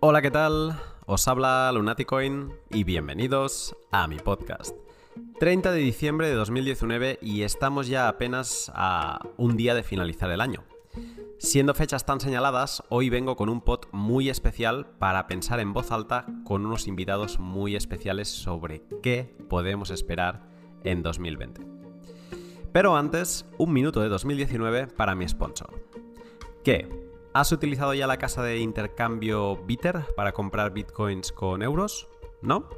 Hola, ¿qué tal? Os habla Lunaticoin y bienvenidos a mi podcast. 30 de diciembre de 2019 y estamos ya apenas a un día de finalizar el año. Siendo fechas tan señaladas, hoy vengo con un pod muy especial para pensar en voz alta con unos invitados muy especiales sobre qué podemos esperar en 2020. Pero antes, un minuto de 2019 para mi sponsor. ¿Qué? ¿Has utilizado ya la casa de intercambio Bitter para comprar bitcoins con euros? ¿No?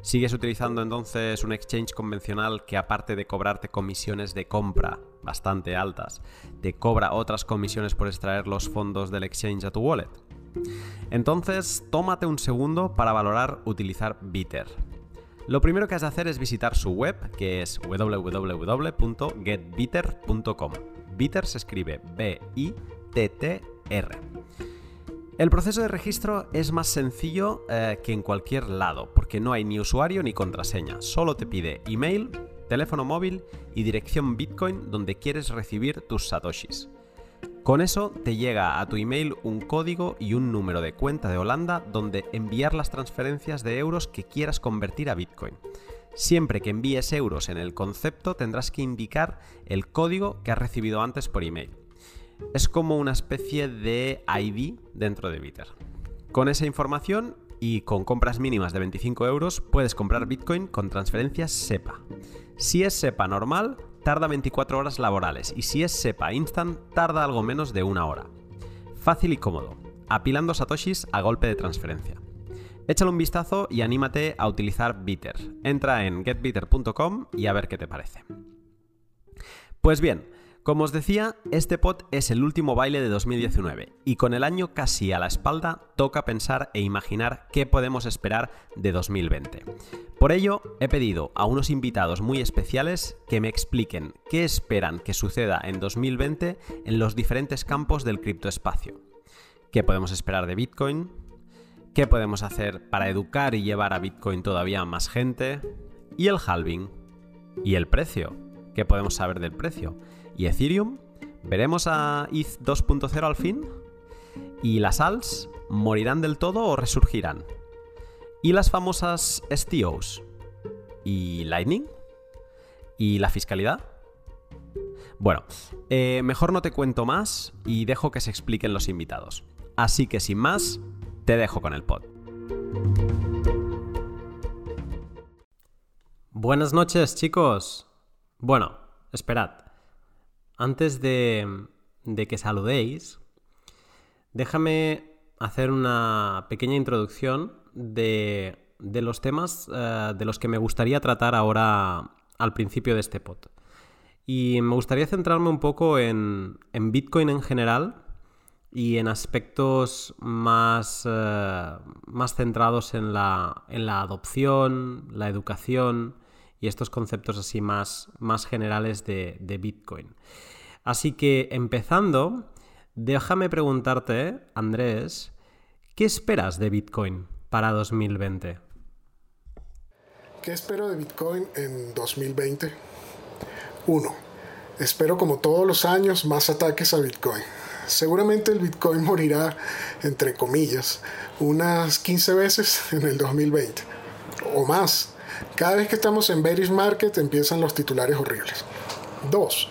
¿Sigues utilizando entonces un exchange convencional que aparte de cobrarte comisiones de compra bastante altas, te cobra otras comisiones por extraer los fondos del exchange a tu wallet? Entonces, tómate un segundo para valorar utilizar Bitter. Lo primero que has de hacer es visitar su web, que es www.getbitter.com. Bitter se escribe B-I-T-T el proceso de registro es más sencillo eh, que en cualquier lado, porque no hay ni usuario ni contraseña, solo te pide email, teléfono móvil y dirección Bitcoin donde quieres recibir tus satoshis. Con eso te llega a tu email un código y un número de cuenta de Holanda donde enviar las transferencias de euros que quieras convertir a Bitcoin. Siempre que envíes euros en el concepto tendrás que indicar el código que has recibido antes por email es como una especie de ID dentro de Bitter. Con esa información y con compras mínimas de 25 euros puedes comprar Bitcoin con transferencias SEPA. Si es SEPA normal, tarda 24 horas laborales y si es SEPA Instant, tarda algo menos de una hora. Fácil y cómodo, apilando satoshis a golpe de transferencia. Échale un vistazo y anímate a utilizar Bitter. Entra en getbitter.com y a ver qué te parece. Pues bien, como os decía, este pod es el último baile de 2019 y con el año casi a la espalda toca pensar e imaginar qué podemos esperar de 2020. Por ello, he pedido a unos invitados muy especiales que me expliquen qué esperan que suceda en 2020 en los diferentes campos del criptoespacio. ¿Qué podemos esperar de Bitcoin? ¿Qué podemos hacer para educar y llevar a Bitcoin todavía más gente? ¿Y el halving? ¿Y el precio? ¿Qué podemos saber del precio? Y Ethereum? ¿Veremos a ETH 2.0 al fin? ¿Y las ALS morirán del todo o resurgirán? ¿Y las famosas STOs? ¿Y Lightning? ¿Y la fiscalidad? Bueno, eh, mejor no te cuento más y dejo que se expliquen los invitados. Así que sin más, te dejo con el pod. Buenas noches, chicos. Bueno, esperad. Antes de, que saludéis, déjame hacer una pequeña introducción de, los temas eh, de los que me gustaría tratar ahora al principio de este pod. Y me gustaría centrarme un poco en, Bitcoin en general y en aspectos más, eh, más centrados en la, adopción, la educación y estos conceptos así más, más generales de, Bitcoin. Así que empezando, déjame preguntarte, Andrés, ¿qué esperas de Bitcoin para 2020? ¿Qué espero de Bitcoin en 2020? Uno, espero como todos los años más ataques a Bitcoin. Seguramente el Bitcoin morirá, entre comillas, unas 15 veces en el 2020 o más. Cada vez que estamos en bearish market empiezan los titulares horribles. Dos,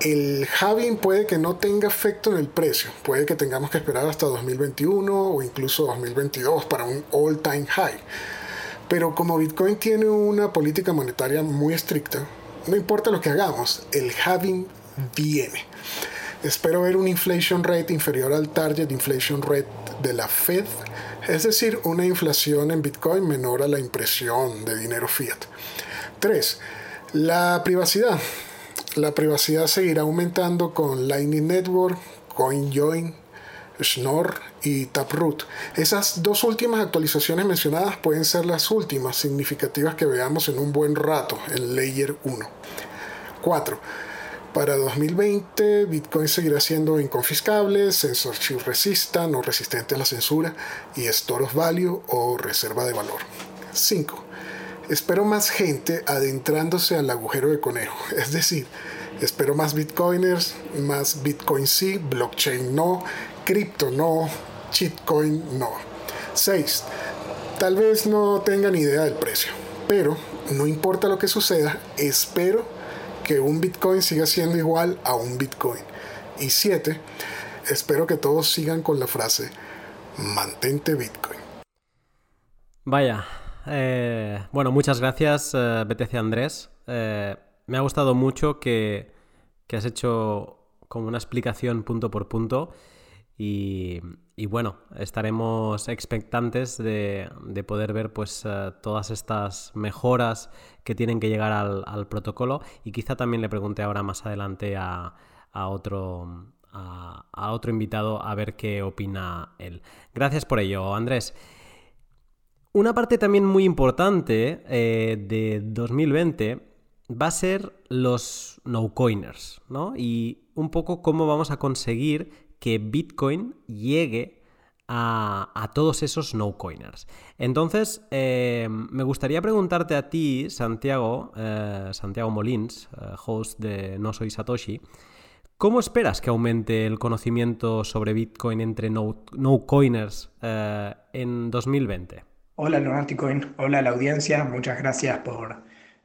el halving puede que no tenga efecto en el precio, puede que tengamos que esperar hasta 2021 o incluso 2022 para un all time high. Pero como Bitcoin tiene una política monetaria muy estricta, no importa lo que hagamos, el halving viene. Espero ver un inflation rate inferior al target inflation rate de la Fed, es decir, una inflación en Bitcoin menor a la impresión de dinero fiat. 3. La privacidad. La privacidad seguirá aumentando con Lightning Network, CoinJoin, Schnorr y Taproot. Esas dos últimas actualizaciones mencionadas pueden ser las últimas significativas que veamos en un buen rato en Layer 1. 4. Para 2020, Bitcoin seguirá siendo inconfiscable, censorship resistant o resistente a la censura y store of value o reserva de valor. 5. Espero más gente adentrándose al agujero de conejo, es decir, espero más bitcoiners, más bitcoin sí, blockchain no, cripto no, shitcoin no. 6. Tal vez no tengan idea del precio, pero no importa lo que suceda, espero que un Bitcoin siga siendo igual a un Bitcoin. Y 7. Espero que todos sigan con la frase, mantente Bitcoin. Vaya, eh, bueno, muchas gracias, eh, BTC Andrés. Eh, me ha gustado mucho que, has hecho como una explicación punto por punto. Y, bueno, estaremos expectantes de, poder ver pues todas estas mejoras que tienen que llegar al, protocolo. Y quizá también le pregunte ahora más adelante a, otro, a otro invitado a ver qué opina él. Gracias por ello, Andrés. Una parte también muy importante eh, de 2020 va a ser los no-coiners, ¿no? Y un poco cómo vamos a conseguir que Bitcoin llegue a, todos esos no-coiners. Entonces, eh, me gustaría preguntarte a ti, Santiago, eh, Santiago Molins, host de No Soy Satoshi, ¿cómo esperas que aumente el conocimiento sobre Bitcoin entre no-coiners en 2020? Hola Lunaticoin, hola a la audiencia, muchas gracias por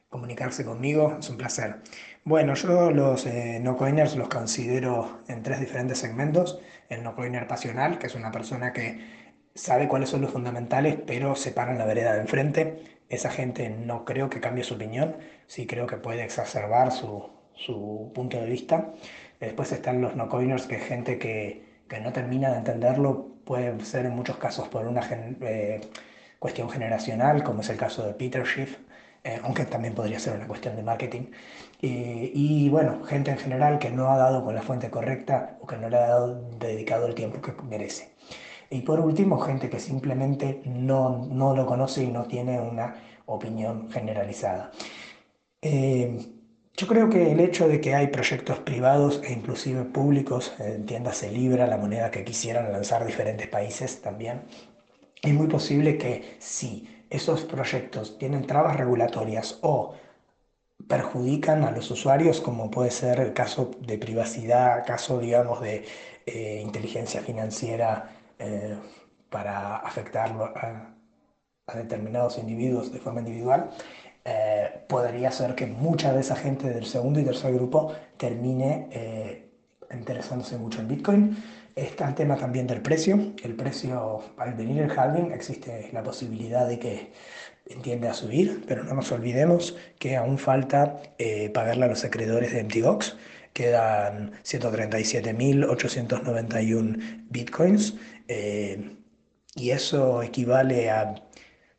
comunicarse conmigo, es un placer. Bueno, yo los eh, no-coiners los considero en tres diferentes segmentos. El no-coiner pasional, que es una persona que sabe cuáles son los fundamentales, pero se para en la vereda de enfrente. Esa gente no creo que cambie su opinión, sí creo que puede exacerbar su, su punto de vista. Después están los no-coiners, que es gente que, que, no termina de entenderlo, puede ser en muchos casos por una... Eh, cuestión generacional, como es el caso de Peter Schiff, eh, aunque también podría ser una cuestión de marketing. Y bueno, gente en general que no ha dado con la fuente correcta o que no le ha dedicado el tiempo que merece. Y por último, gente que simplemente no, no lo conoce y no tiene una opinión generalizada. Eh, yo creo que el hecho de que hay proyectos privados e inclusive públicos, entiéndase Libra, la moneda que quisieran lanzar diferentes países también, es muy posible que si esos proyectos tienen trabas regulatorias o perjudican a los usuarios, como puede ser el caso de privacidad, caso, digamos, de eh, inteligencia financiera eh, para afectar a, determinados individuos de forma individual, eh, podría ser que mucha de esa gente del segundo y tercer grupo termine interesándose mucho en Bitcoin Está el tema también del precio. El precio, al venir el halving, existe la posibilidad de que tiende a subir, pero no nos olvidemos que aún falta eh, a los acreedores de MTGOX. Quedan 137.891 bitcoins eh, y eso equivale a,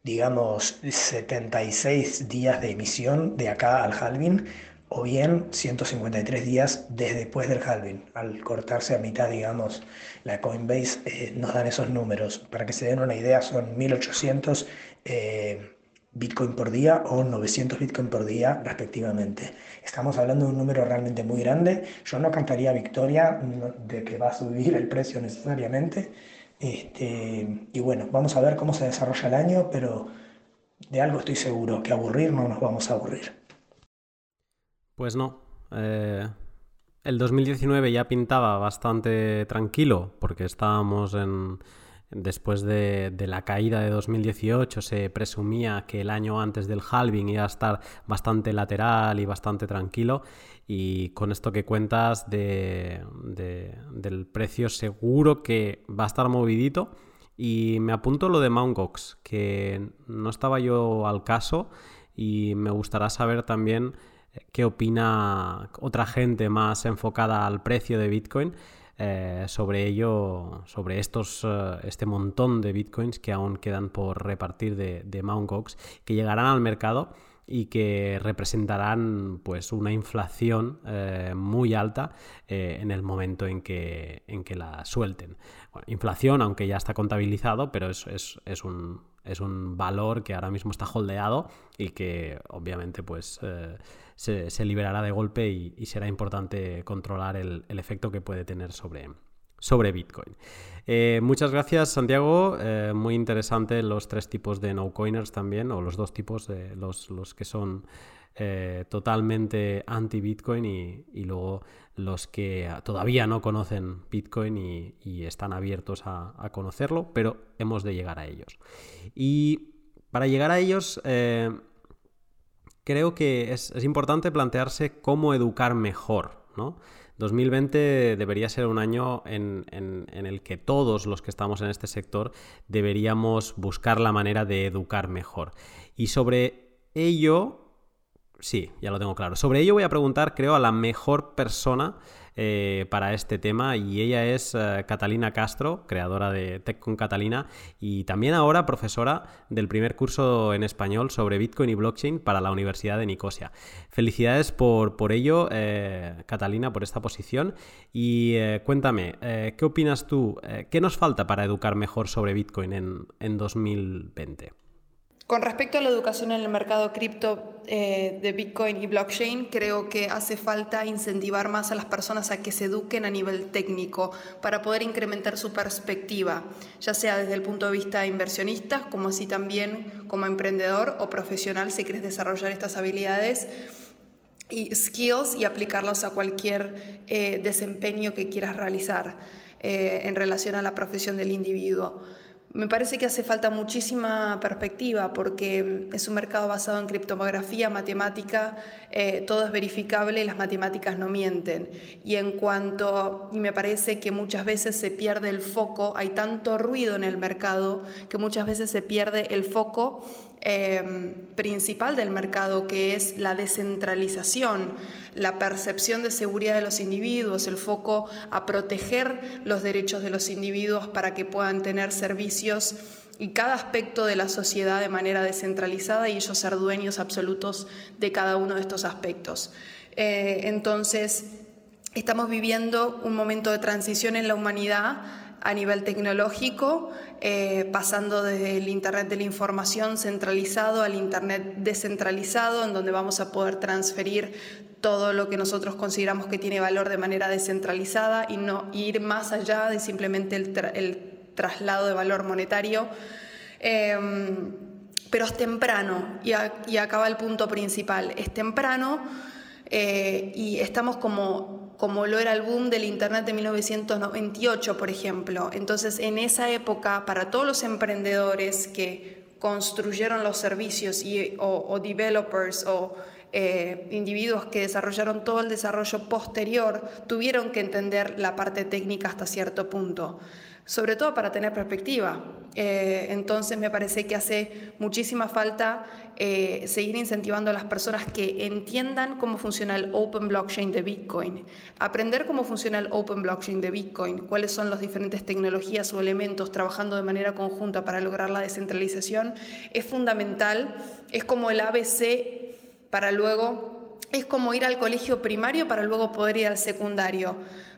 digamos, 76 días de emisión de acá al halving o bien 153 días desde después del halving. Al cortarse a mitad, digamos, la Coinbase eh, nos dan esos números. Para que se den una idea, son 1800 eh, Bitcoin por día o 900 Bitcoin por día respectivamente. Estamos hablando de un número realmente muy grande. Yo no cantaría victoria de que va a subir el precio necesariamente. Este, y bueno, vamos a ver cómo se desarrolla el año, pero de algo estoy seguro, que aburrir no nos vamos a aburrir. Pues no. Eh, el 2019 ya pintaba bastante tranquilo porque estábamos en... Después de, la caída de 2018 se presumía que el año antes del halving iba a estar bastante lateral y bastante tranquilo. Y con esto que cuentas de, del precio seguro que va a estar movidito. Y me apunto lo de. Gox que no estaba yo al caso. Y me gustará saber también qué opina otra gente más enfocada al precio de Bitcoin eh, sobre ello, sobre estos, eh, este montón de Bitcoins que aún quedan por repartir de, de Mt. Gox, que llegarán al mercado y que representarán pues una inflación eh, muy alta en el momento en que, en que la suelten. inflación, aunque ya está contabilizado, pero es, es, un, es un valor que ahora mismo está holdeado y que obviamente pues se, liberará de golpe y, será importante controlar el, efecto que puede tener sobre, sobre Bitcoin. Eh, muchas gracias, Santiago. Eh, muy interesante los tres tipos de no-coiners también, o los dos tipos, de los, los que son eh, totalmente anti-Bitcoin y, luego los que todavía no conocen Bitcoin y, están abiertos a, conocerlo, pero hemos de llegar a ellos. Y para llegar a ellos, eh, creo que es, importante plantearse cómo educar mejor, ¿no? 2020 debería ser un año en, el que todos los que estamos en este sector deberíamos buscar la manera de educar mejor. Y sobre ello, sí, ya lo tengo claro. Sobre ello voy a preguntar, creo, a la mejor persona eh, para este tema y ella es eh, Catalina Castro, creadora de Tech con Catalina y también ahora profesora del primer curso en español sobre Bitcoin y blockchain para la Universidad de Nicosia. Felicidades por, por ello, eh, Catalina, por esta posición y cuéntame, ¿qué opinas tú? ¿Qué nos falta para educar mejor sobre Bitcoin en, en 2020? Con respecto a la educación en el mercado cripto eh, de Bitcoin y blockchain, creo que hace falta incentivar más a las personas a que se eduquen a nivel técnico para poder incrementar su perspectiva, ya sea desde el punto de vista inversionista, como así también como emprendedor o profesional si quieres desarrollar estas habilidades y skills y aplicarlos a cualquier eh, desempeño que quieras realizar eh, en relación a la profesión del individuo. Me parece que hace falta muchísima perspectiva porque es un mercado basado en criptografía, matemática, eh, todo es verificable y las matemáticas no mienten. Y en cuanto, y me parece que muchas veces se pierde el foco, hay tanto ruido en el mercado que muchas veces se pierde el foco Em, principal del mercado, que es la descentralización, la percepción de seguridad de los individuos, el foco a proteger los derechos de los individuos para que puedan tener servicios y cada aspecto de la sociedad de manera descentralizada y ellos ser dueños absolutos de cada uno de estos aspectos. Eh, entonces, estamos viviendo un momento de transición en la humanidad a nivel tecnológico, eh, pasando desde el Internet de la información centralizado al Internet descentralizado, en donde vamos a poder transferir todo lo que nosotros consideramos que tiene valor de manera descentralizada y no ir más allá de simplemente el, traslado de valor monetario. Em, pero es temprano y, y acaba el punto principal. Es temprano eh, y estamos como, como lo era el boom del Internet de 1998, por ejemplo. Entonces, en esa época, para todos los emprendedores que construyeron los servicios y, o, developers o eh, individuos que desarrollaron todo el desarrollo posterior, tuvieron que entender la parte técnica hasta cierto punto sobre todo para tener perspectiva. Eh, entonces me parece que hace muchísima falta eh, seguir incentivando a las personas que entiendan cómo funciona el Open Blockchain de Bitcoin, aprender cómo funciona el Open Blockchain de Bitcoin, cuáles son las diferentes tecnologías o elementos trabajando de manera conjunta para lograr la descentralización, es fundamental, es como el ABC para luego, es como ir al colegio primario para luego poder ir al secundario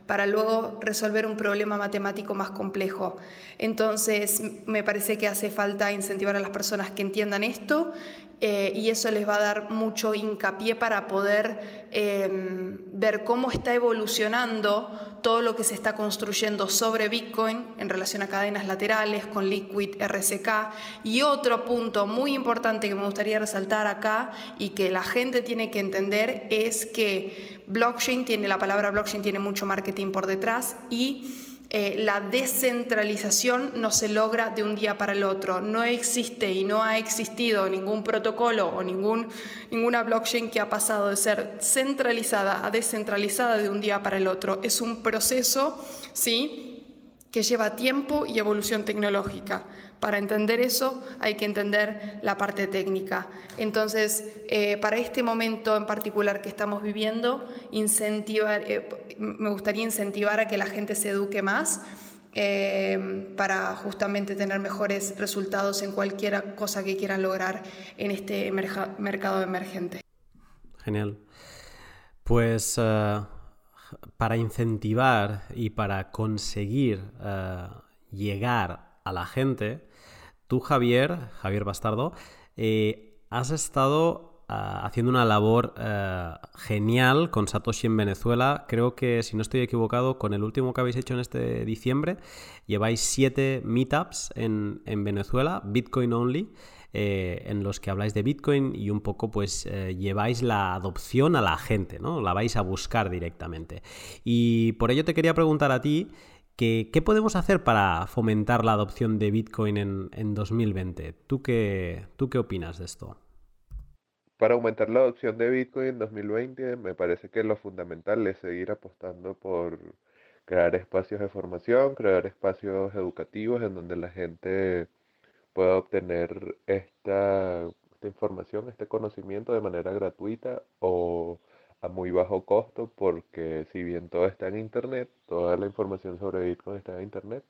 para luego resolver un problema matemático más complejo. Entonces, me parece que hace falta incentivar a las personas que entiendan esto eh, y eso les va a dar mucho hincapié para poder em, ver cómo está evolucionando todo lo que se está construyendo sobre Bitcoin en relación a cadenas laterales con Liquid RSK. Y otro punto muy importante que me gustaría resaltar acá y que la gente tiene que entender es que blockchain tiene, la palabra blockchain tiene mucho marketing por detrás y eh, la descentralización no se logra de un día para el otro. No existe y no ha existido ningún protocolo o ningún, ninguna blockchain que ha pasado de ser centralizada a descentralizada de un día para el otro. Es un proceso, ¿sí? que lleva tiempo y evolución tecnológica. Para entender eso hay que entender la parte técnica. Entonces, eh, para este momento en particular que estamos viviendo, incentivar, eh, me gustaría incentivar a que la gente se eduque más eh, para justamente tener mejores resultados en cualquier cosa que quieran lograr en este mercado emergente. Genial. Pues para incentivar y para conseguir llegar a la gente, Tú, Javier, Javier Bastardo, eh, has estado ah, haciendo una labor eh, genial con Satoshi en Venezuela. Creo que, si no estoy equivocado, con el último que habéis hecho en este diciembre, lleváis siete meetups en, Venezuela, Bitcoin only. eh, en los que habláis de Bitcoin y un poco pues eh, lleváis la adopción a la gente, ¿no? La vais a buscar directamente. Y por ello te quería preguntar a ti ¿Qué, podemos hacer para fomentar la adopción de Bitcoin en, en 2020? ¿Tú qué, ¿Tú qué opinas de esto? Para aumentar la adopción de Bitcoin en 2020, me parece que lo fundamental es seguir apostando por crear espacios de formación, crear espacios educativos en donde la gente pueda obtener esta, esta información, este conocimiento de manera gratuita o a muy bajo costo porque si bien todo está en internet, toda la información sobre Bitcoin está en internet,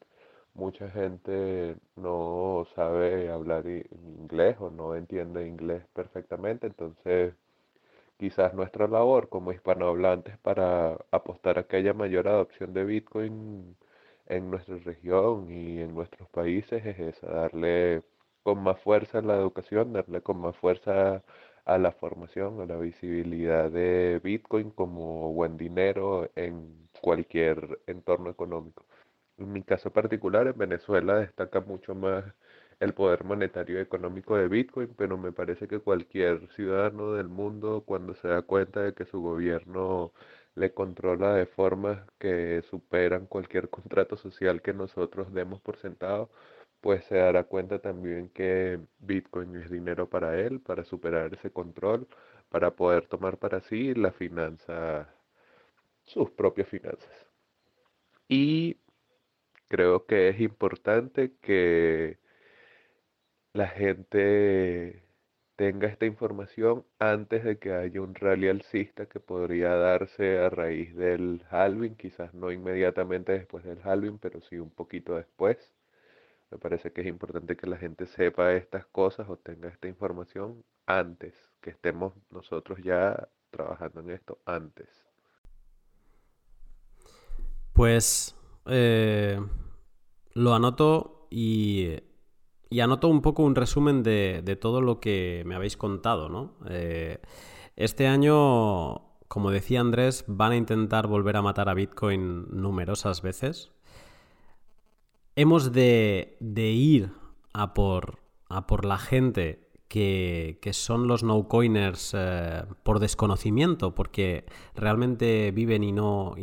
mucha gente no sabe hablar inglés o no entiende inglés perfectamente, entonces quizás nuestra labor como hispanohablantes para apostar a que haya mayor adopción de Bitcoin en nuestra región y en nuestros países es esa, darle con más fuerza la educación, darle con más fuerza a la formación, a la visibilidad de Bitcoin como buen dinero en cualquier entorno económico. En mi caso particular, en Venezuela destaca mucho más el poder monetario y económico de Bitcoin, pero me parece que cualquier ciudadano del mundo, cuando se da cuenta de que su gobierno le controla de formas que superan cualquier contrato social que nosotros demos por sentado, pues se dará cuenta también que Bitcoin es dinero para él, para superar ese control, para poder tomar para sí la finanza, sus propias finanzas. Y creo que es importante que la gente tenga esta información antes de que haya un rally alcista que podría darse a raíz del halving, quizás no inmediatamente después del halving, pero sí un poquito después. Me parece que es importante que la gente sepa estas cosas o tenga esta información antes, que estemos nosotros ya trabajando en esto antes. Pues eh, lo anoto y, anoto un poco un resumen de, todo lo que me habéis contado, ¿no? Eh, este año, como decía Andrés, van a intentar volver a matar a Bitcoin numerosas veces hemos de, ir a por, la gente que, son los no-coiners eh, por desconocimiento, porque realmente viven y, no,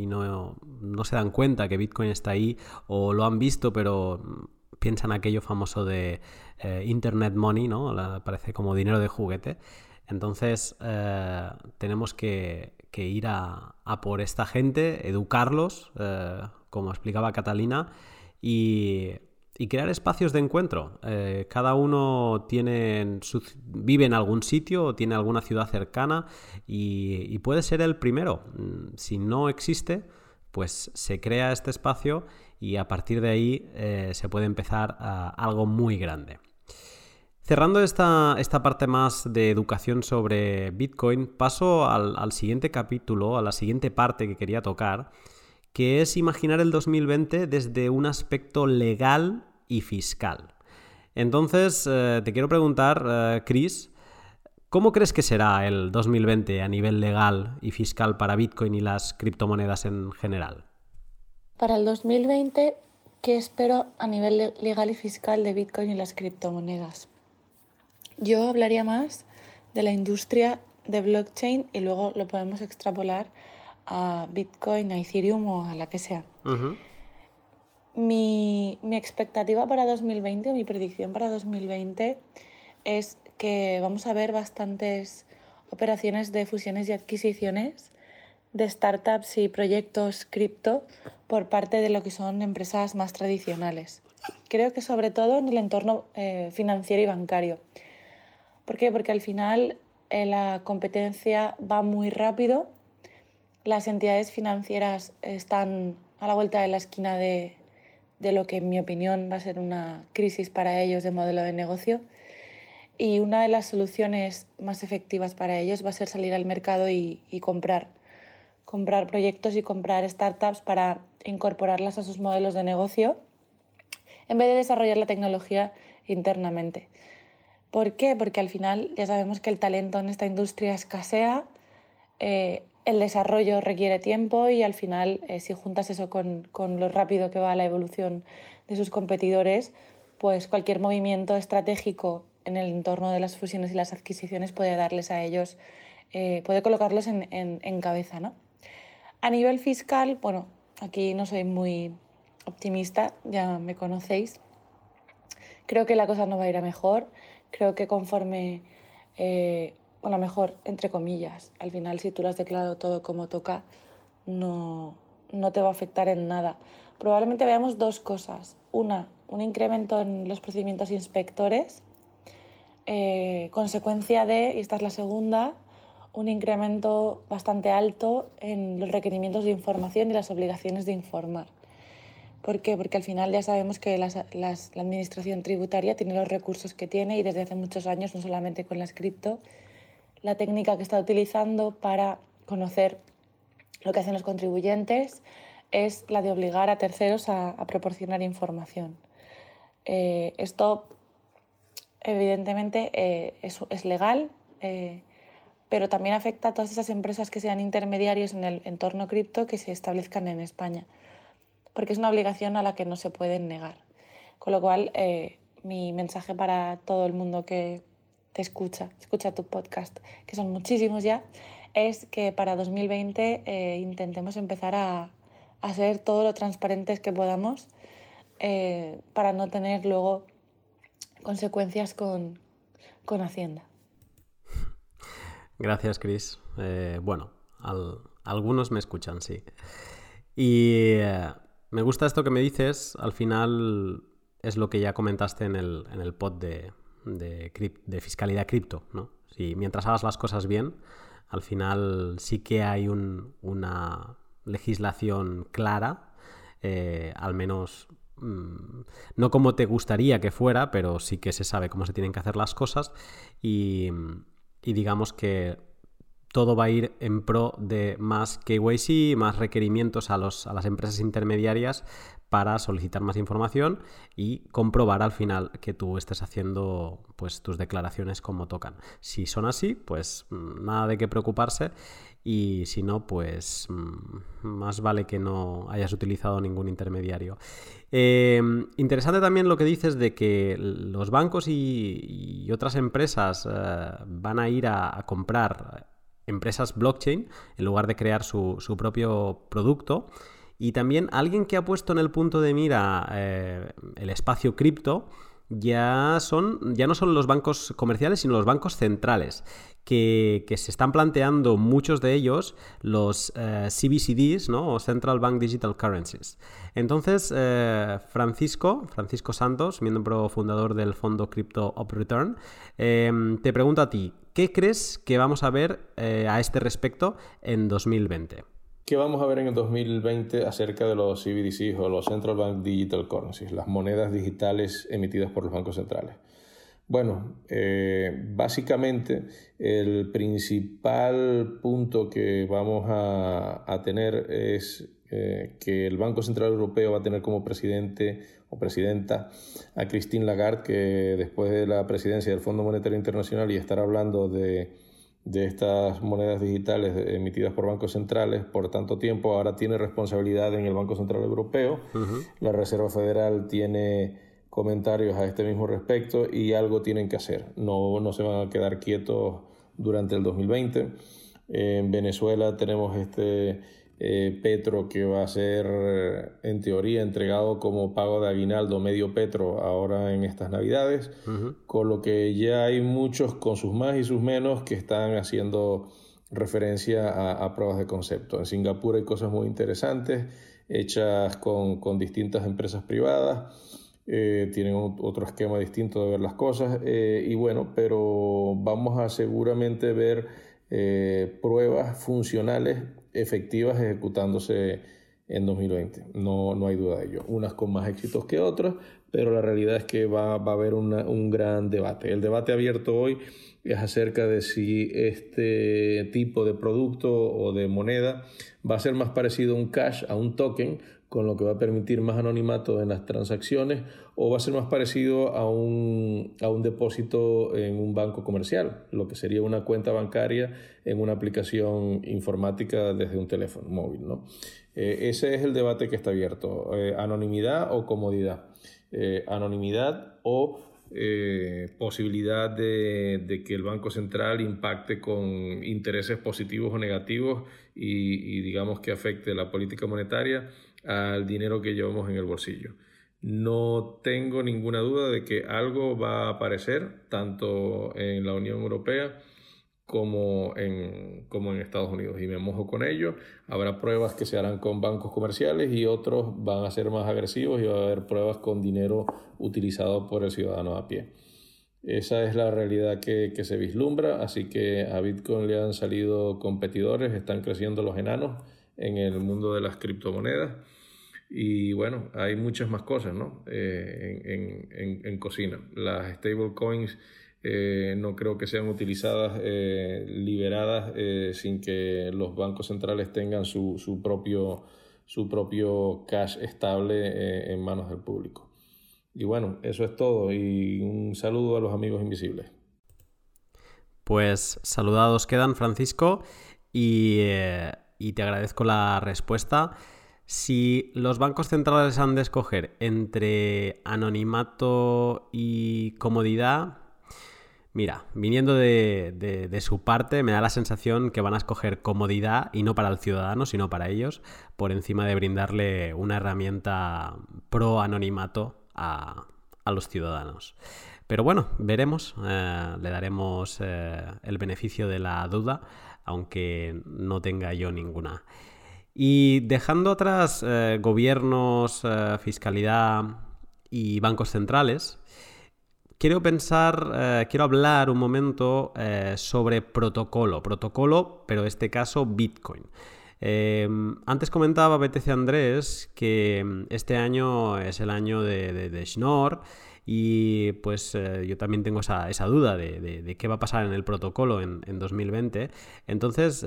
se dan cuenta que Bitcoin está ahí, o lo han visto, pero piensan aquello famoso de eh, Internet Money, ¿no? parece como dinero de juguete. Entonces eh, tenemos que, ir a, por esta gente, educarlos, como explicaba Catalina, y, crear espacios de encuentro. Eh, cada uno tiene vive en algún sitio o tiene alguna ciudad cercana y, puede ser el primero. Mm, si no existe, pues se crea este espacio y a partir de ahí eh, se puede empezar a algo muy grande. Cerrando esta, esta, parte más de educación sobre Bitcoin, paso al siguiente capítulo, a la siguiente parte que quería tocar, que es imaginar el 2020 desde un aspecto legal y fiscal. Entonces, eh, te quiero preguntar, eh, Chris, ¿cómo crees que será el 2020 a nivel legal y fiscal para Bitcoin y las criptomonedas en general? Para el 2020, ¿qué espero a nivel legal y fiscal de Bitcoin y las criptomonedas? Yo hablaría más de la industria de blockchain y luego lo podemos extrapolar a Bitcoin, a Ethereum o a la que sea. mi, mi, expectativa para 2020, mi predicción para 2020 es que vamos a ver bastantes operaciones de fusiones y adquisiciones de startups y proyectos cripto por parte de lo que son empresas más tradicionales. Creo que sobre todo en el entorno eh, financiero y bancario. ¿Por qué? Porque al final eh, la competencia va muy rápido las entidades financieras están a la vuelta de la esquina de, lo que en mi opinión va a ser una crisis para ellos de modelo de negocio. Y una de las soluciones más efectivas para ellos va a ser salir al mercado y, comprar. Comprar proyectos y comprar startups para incorporarlas a sus modelos de negocio en vez de desarrollar la tecnología internamente. ¿Por qué? Porque al final ya sabemos que el talento en esta industria escasea. Eh, el desarrollo requiere tiempo y al final, eh, si juntas eso con, lo rápido que va la evolución de sus competidores, pues cualquier movimiento estratégico en el entorno de las fusiones y las adquisiciones puede darles a ellos, eh, puede colocarlos en, en, cabeza. ¿no? A nivel fiscal, bueno, aquí no soy muy optimista, ya me conocéis. Creo que la cosa no va a ir a mejor. Creo que conforme, eh, bueno, mejor, entre comillas, al final si tú lo has declarado todo como toca, no, no te va a afectar en nada. Probablemente veamos dos cosas. Una, un incremento en los procedimientos inspectores, eh, consecuencia de, y esta es la segunda, un incremento bastante alto en los requerimientos de información y las obligaciones de informar. ¿Por qué? Porque al final ya sabemos que la administración tributaria tiene los recursos que tiene y desde hace muchos años, no solamente con la cripto, la técnica que está utilizando para conocer lo que hacen los contribuyentes es la de obligar a terceros a, proporcionar información. Eh, esto, evidentemente, eh, es, legal, eh, pero también afecta a todas esas empresas que sean intermediarios en el entorno cripto que se establezcan en España porque es una obligación a la que no se pueden negar. Con lo cual, mi mensaje para todo el mundo que te escucha, escucha tu podcast, que son muchísimos ya, es que para 2020 eh, intentemos empezar a, a, ser todo lo transparentes que podamos eh, para no tener luego consecuencias con, con Hacienda. Gracias, Chris. bueno, algunos me escuchan, sí. Y me gusta esto que me dices, al final es lo que ya comentaste en el, en el pod de, de, fiscalidad cripto, ¿no? Si mientras hagas las cosas bien, al final sí que hay una legislación clara, eh, al menos mm, no como te gustaría que fuera, pero sí que se sabe cómo se tienen que hacer las cosas y, y digamos que todo va a ir en pro de más KYC, más requerimientos a, los, a las empresas intermediarias para solicitar más información y comprobar al final que tú estés haciendo pues tus declaraciones como tocan. Si son así, pues mm, nada de qué preocuparse y si no, pues mm, más vale que no hayas utilizado ningún intermediario. Em, interesante también lo que dices de que los bancos y, otras empresas eh, van a ir a comprar empresas blockchain en lugar de crear su, propio producto. Y también alguien que ha puesto en el punto de mira eh, el espacio cripto ya, son, ya no son los bancos comerciales, sino los bancos centrales, que, se están planteando muchos de ellos los eh, CBCDs, ¿no? o Central Bank Digital Currencies. Entonces, eh, Francisco, Francisco Santos, miembro fundador del fondo Crypto Up Return, te pregunto a ti, ¿Qué crees que vamos a ver eh, a este respecto en 2020? ¿Qué vamos a ver en el 2020 acerca de los CBDCs o los Central Bank Digital Currencies, las monedas digitales emitidas por los bancos centrales? Bueno, eh, básicamente el principal punto que vamos a, tener es eh, que el Banco Central Europeo va a tener como presidente o presidenta a Christine Lagarde, que después de la presidencia del Fondo Monetario Internacional y estar hablando de, estas monedas digitales emitidas por bancos centrales por tanto tiempo, ahora tiene responsabilidad en el Banco Central Europeo. La Reserva Federal tiene comentarios a este mismo respecto y algo tienen que hacer. No, no se van a quedar quietos durante el 2020. En Venezuela tenemos este eh, Petro que va a ser en teoría entregado como pago de aguinaldo medio Petro ahora en estas navidades, con lo que ya hay muchos con sus más y sus menos que están haciendo referencia a, pruebas de concepto. En Singapur hay cosas muy interesantes hechas con, distintas empresas privadas. Eh, tienen otro esquema distinto de ver las cosas eh, y bueno, pero vamos a seguramente ver pruebas funcionales efectivas ejecutándose en 2020. No, no hay duda de ello. Unas con más éxitos que otras, pero la realidad es que va, va a haber un gran debate. El debate abierto hoy es acerca de si este tipo de producto o de moneda va a ser más parecido a un cash, a un token, con lo que va a permitir más anonimato en las transacciones, o va a ser más parecido a un, a un depósito en un banco comercial, lo que sería una cuenta bancaria en una aplicación informática desde un teléfono móvil. ¿no? Eh, ese es el debate que está abierto, eh, anonimidad o comodidad, eh, anonimidad o posibilidad de, que el Banco Central impacte con intereses positivos o negativos y, digamos que afecte la política monetaria al dinero que llevamos en el bolsillo. No tengo ninguna duda de que algo va a aparecer tanto en la Unión Europea como en, como en Estados Unidos y me mojo con ello. Habrá pruebas que se harán con bancos comerciales y otros van a ser más agresivos y va a haber pruebas con dinero utilizado por el ciudadano a pie. Esa es la realidad que, que se vislumbra, así que a Bitcoin le han salido competidores, están creciendo los enanos en el mundo de las criptomonedas. Y bueno, hay muchas más cosas ¿no? Eh, en, en, en, cocina. Las stablecoins eh, no creo que sean utilizadas, eh, liberadas, sin que los bancos centrales tengan su, su propio, su propio cash estable en manos del público. Y bueno, eso es todo y un saludo a los amigos invisibles. Pues saludados quedan, Francisco, y, y te agradezco la respuesta. Si los bancos centrales han de escoger entre anonimato y comodidad, Mira, viniendo de, su parte, me da la sensación que van a escoger comodidad y no para el ciudadano, sino para ellos, por encima de brindarle una herramienta pro anonimato a, los ciudadanos. Pero bueno, veremos, eh, le daremos eh, el beneficio de la duda, aunque no tenga yo ninguna. Y dejando atrás eh, gobiernos, fiscalidad y bancos centrales, quiero pensar, eh, quiero hablar un momento eh, sobre protocolo, protocolo, pero en este caso Bitcoin. Eh, antes comentaba BTC Andrés que este año es el año de, Schnorr y pues yo también tengo esa, duda de, qué va a pasar en el protocolo en, 2020. Entonces,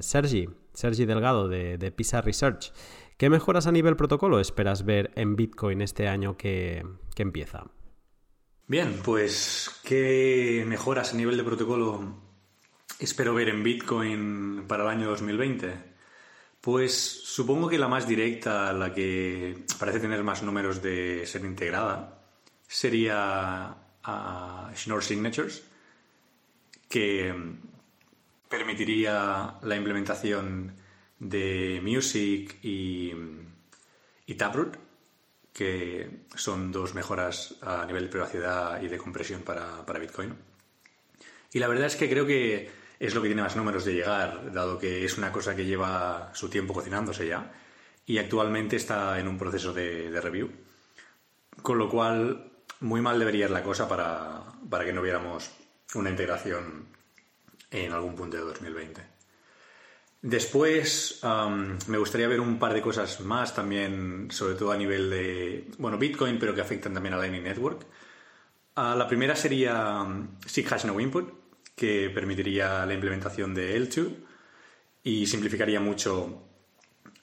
Sergi, Sergi Delgado de, PISA Research, ¿qué mejoras a nivel protocolo esperas ver en Bitcoin este año que empieza? Bien, pues qué mejoras a nivel de protocolo espero ver en Bitcoin para el año 2020. Pues supongo que la más directa, la que parece tener más números de ser integrada, sería uh, Schnorr Signatures, que permitiría la implementación de Music y, Taproot que son dos mejoras a nivel de privacidad y de compresión para, Bitcoin. Y la verdad es que creo que es lo que tiene más números de llegar, dado que es una cosa que lleva su tiempo cocinándose ya y actualmente está en un proceso de, review. Con lo cual, muy mal debería ir la cosa para, para que no viéramos una integración en algún punto de 2020. Después me gustaría ver un par de cosas más también, sobre todo a nivel de, bueno, Bitcoin, pero que afectan también a Lightning Network. Ah, la primera sería um, Hash No Input, que permitiría la implementación de L2 y simplificaría mucho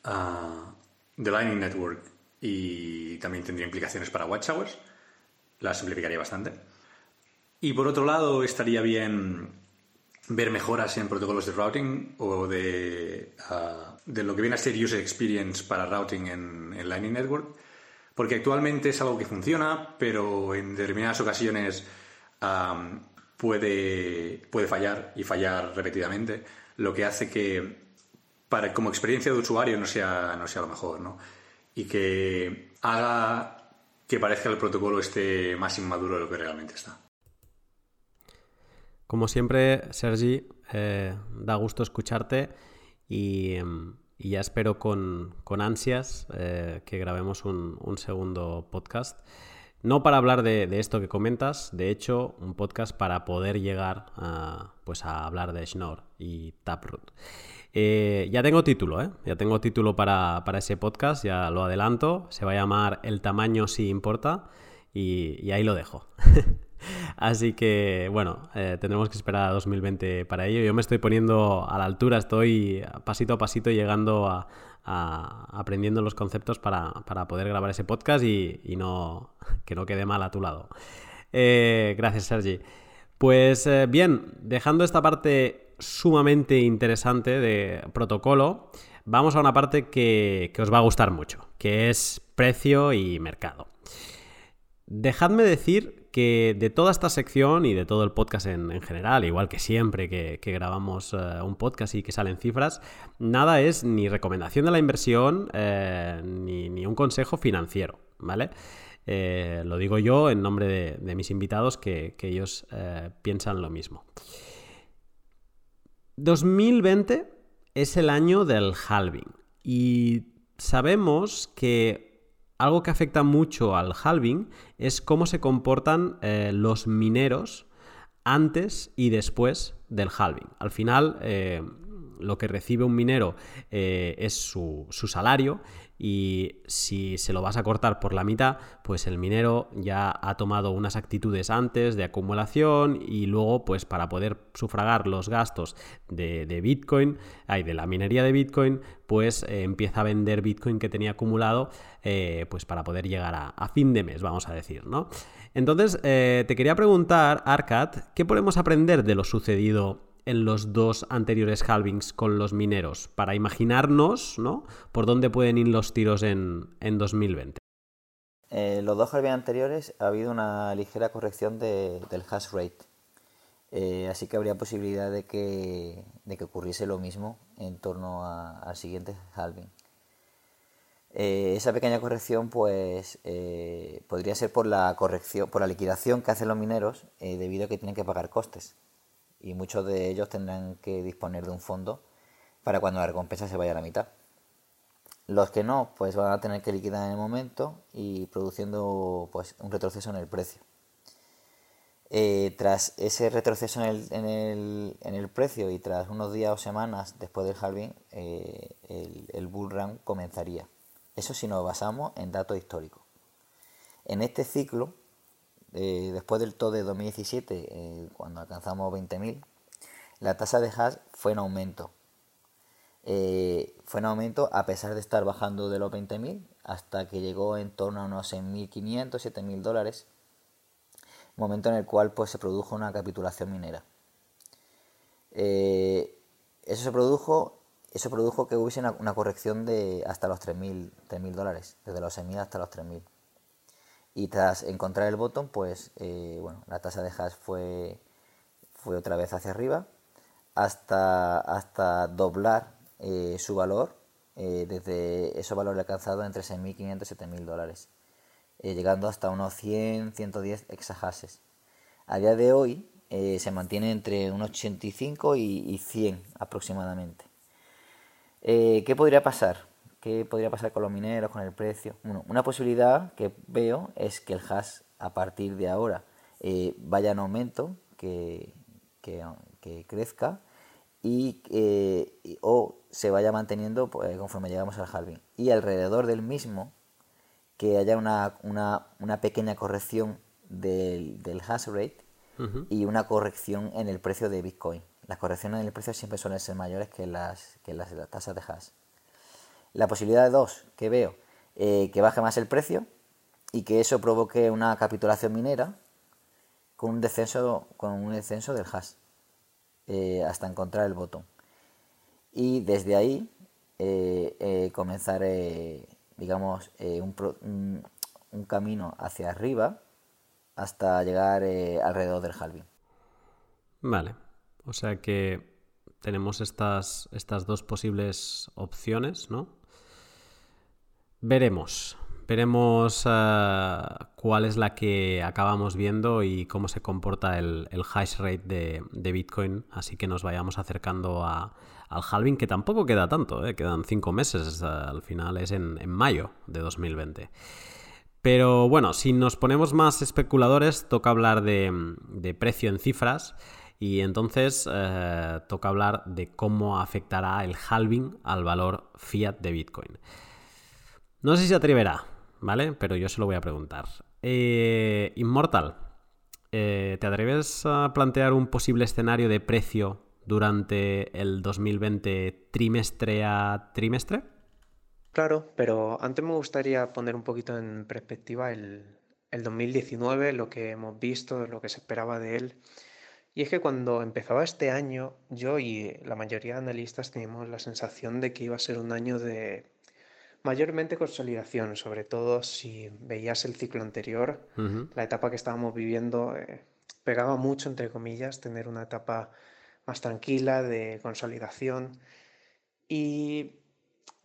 uh, The Lightning Network y también tendría implicaciones para Watchtowers. La simplificaría bastante. Y por otro lado, estaría bien ver mejoras en protocolos de routing o de, ah, de lo que viene a ser user experience para routing en, Lightning Network, porque actualmente es algo que funciona, pero en determinadas ocasiones puede, puede fallar y fallar repetidamente, lo que hace que para, como experiencia de usuario no sea, no sea lo mejor, ¿no? Y que haga que parezca el protocolo esté más inmaduro de lo que realmente está. Como siempre, Sergi, eh, da gusto escucharte y, ya espero con, ansias eh, que grabemos un, segundo podcast. No para hablar de, esto que comentas, de hecho, un podcast para poder llegar a, pues a hablar de Schnorr y Taproot. Eh, ya tengo título, ¿eh? Ya tengo título para, ese podcast, ya lo adelanto. Se va a llamar El tamaño si importa y ahí lo dejo. Así que, bueno, eh, tendremos que esperar a 2020 para ello. Yo me estoy poniendo a la altura, estoy pasito a pasito llegando a, aprendiendo los conceptos para, poder grabar ese podcast y, no, que no quede mal a tu lado. Eh, gracias, Sergi. Pues eh, bien, dejando esta parte sumamente interesante de protocolo, vamos a una parte que os va a gustar mucho, que es precio y mercado. Dejadme decir que de toda esta sección y de todo el podcast en, general, igual que siempre que, grabamos eh, un podcast y que salen cifras, nada es ni recomendación de la inversión eh, ni, un consejo financiero, ¿vale? Eh, lo digo yo en nombre de, mis invitados que, que ellos piensan lo mismo. 2020 es el año del halving y sabemos que algo que afecta mucho al halving es cómo se comportan eh, los mineros antes y después del halving. Al final, eh, lo que recibe un minero eh, es su, salario y si se lo vas a cortar por la mitad, pues el minero ya ha tomado unas actitudes antes de acumulación y luego, pues para poder sufragar los gastos de, Bitcoin, hay de la minería de Bitcoin, pues eh, empieza a vender Bitcoin que tenía acumulado, eh, pues para poder llegar a, fin de mes, vamos a decir, ¿no? Entonces, te quería preguntar, Arcad, ¿qué podemos aprender de lo sucedido en los dos anteriores halvings con los mineros, para imaginarnos ¿no? por dónde pueden ir los tiros en, 2020. Eh, los dos halvings anteriores ha habido una ligera corrección del hash rate, eh, así que habría posibilidad de que, de ocurriese lo mismo en torno al siguiente halving. Eh, esa pequeña corrección pues podría ser por la corrección por la liquidación que hacen los mineros debido a que tienen que pagar costes y muchos de ellos tendrán que disponer de un fondo para cuando la recompensa se vaya a la mitad. Los que no, pues van a tener que liquidar en el momento y produciendo pues un retroceso en el precio. Eh, tras ese retroceso en el, en, el, en el, precio y tras unos días o semanas después del halving, eh, el, el bull run comenzaría. Eso si nos basamos en datos históricos. En este ciclo, eh, después del todo de 2017, eh, cuando alcanzamos 20.000, la tasa de hash fue en aumento. Eh, fue en aumento a pesar de estar bajando de los 20.000 hasta que llegó en torno a unos 6.500, 7.000 dólares, momento en el cual pues, se produjo una capitulación minera. eso se produjo eso produjo que hubiese una, corrección de hasta los 3.000 dólares, desde los 6.000 hasta los 3.000 y tras encontrar el botón pues eh, bueno la tasa de hash fue fue otra vez hacia arriba hasta hasta doblar eh, su valor eh, desde ese valor alcanzado entre 6.500 y 7.000 dólares llegando hasta unos 100 110 exahashes a día de hoy se mantiene entre unos 85 y, y 100 aproximadamente ¿qué podría pasar? ¿Qué podría pasar con los mineros, con el precio? Bueno, una posibilidad que veo es que el hash a partir de ahora eh, vaya en aumento, que, crezca y eh, o se vaya manteniendo pues, conforme llegamos al halving. Y alrededor del mismo que haya una, pequeña corrección del, del hash rate y una corrección en el precio de Bitcoin. Las correcciones en el precio siempre suelen ser mayores que las, que las tasas de hash. La posibilidad de dos que veo, eh, que baje más el precio y que eso provoque una capitulación minera con un descenso, con un descenso del hash eh, hasta encontrar el botón. Y desde ahí eh, comenzar, digamos, un, un, camino hacia arriba hasta llegar alrededor del halving. Vale, o sea que tenemos estas, estas dos posibles opciones, ¿no? Veremos. Veremos eh, cuál es la que acabamos viendo y cómo se comporta el, hash rate de, Bitcoin. Así que nos vayamos acercando al halving, que tampoco queda tanto, ¿eh? quedan cinco meses. al final es en, mayo de 2020. Pero bueno, si nos ponemos más especuladores, toca hablar de, precio en cifras. Y entonces eh, toca hablar de cómo afectará el halving al valor fiat de Bitcoin. No sé si se atreverá, ¿vale? Pero yo se lo voy a preguntar. Eh, Immortal, eh, ¿te atreves a plantear un posible escenario de precio durante el 2020 trimestre a trimestre? Claro, pero antes me gustaría poner un poquito en perspectiva el 2019, lo que hemos visto, lo que se esperaba de él. Y es que cuando empezaba este año, yo y la mayoría de analistas teníamos la sensación de que iba a ser un año de mayormente consolidación, sobre todo si veías el ciclo anterior, la etapa que estábamos viviendo eh, pegaba mucho, entre comillas, tener una etapa más tranquila de consolidación y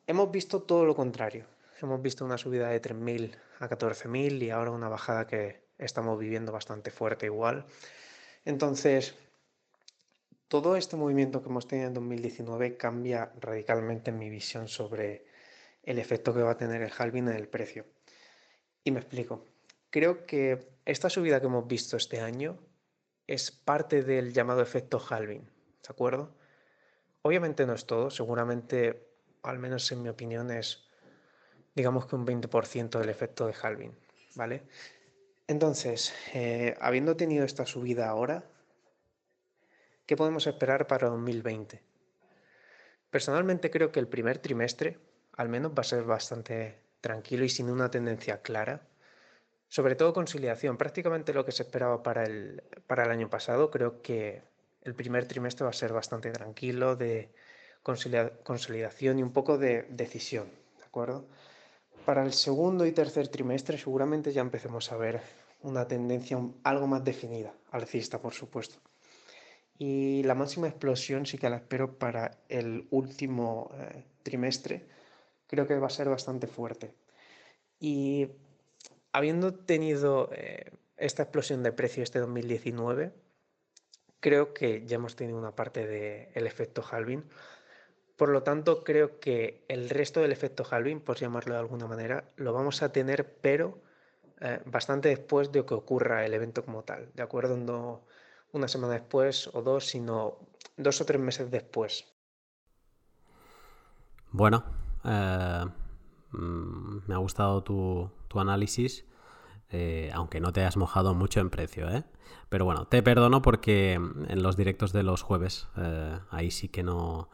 hemos visto todo lo contrario. Hemos visto una subida de 3.000 a 14.000 y ahora una bajada que estamos viviendo bastante fuerte igual. Entonces, todo este movimiento que hemos tenido en 2019 cambia radicalmente mi visión sobre el efecto que va a tener el halving en el precio. Y me explico. Creo que esta subida que hemos visto este año es parte del llamado efecto halving, ¿de acuerdo? Obviamente no es todo, seguramente, al menos en mi opinión, es digamos que un 20% del efecto de halving, ¿vale? Entonces, eh, habiendo tenido esta subida ahora, ¿qué podemos esperar para 2020? Personalmente creo que el primer trimestre al menos va a ser bastante tranquilo y sin una tendencia clara. Sobre todo conciliación, prácticamente lo que se esperaba para el, para el año pasado, creo que el primer trimestre va a ser bastante tranquilo, de consolidación y un poco de decisión, ¿de acuerdo? Para el segundo y tercer trimestre seguramente ya empecemos a ver una tendencia algo más definida, alcista por supuesto. Y la máxima explosión sí que la espero para el último eh, trimestre, creo que va a ser bastante fuerte. Y habiendo tenido eh, esta explosión de precio este 2019, creo que ya hemos tenido una parte del efecto halving por lo tanto, creo que el resto del efecto halving, por llamarlo de alguna manera, lo vamos a tener, pero eh, bastante después de que ocurra el evento como tal. ¿De acuerdo? No una semana después o dos, sino dos o tres meses después. Bueno, eh, mm, me ha gustado tu, análisis. Eh, aunque no te hayas mojado mucho en precio, ¿eh? Pero bueno, te perdono porque en los directos de los jueves, ahí sí que no,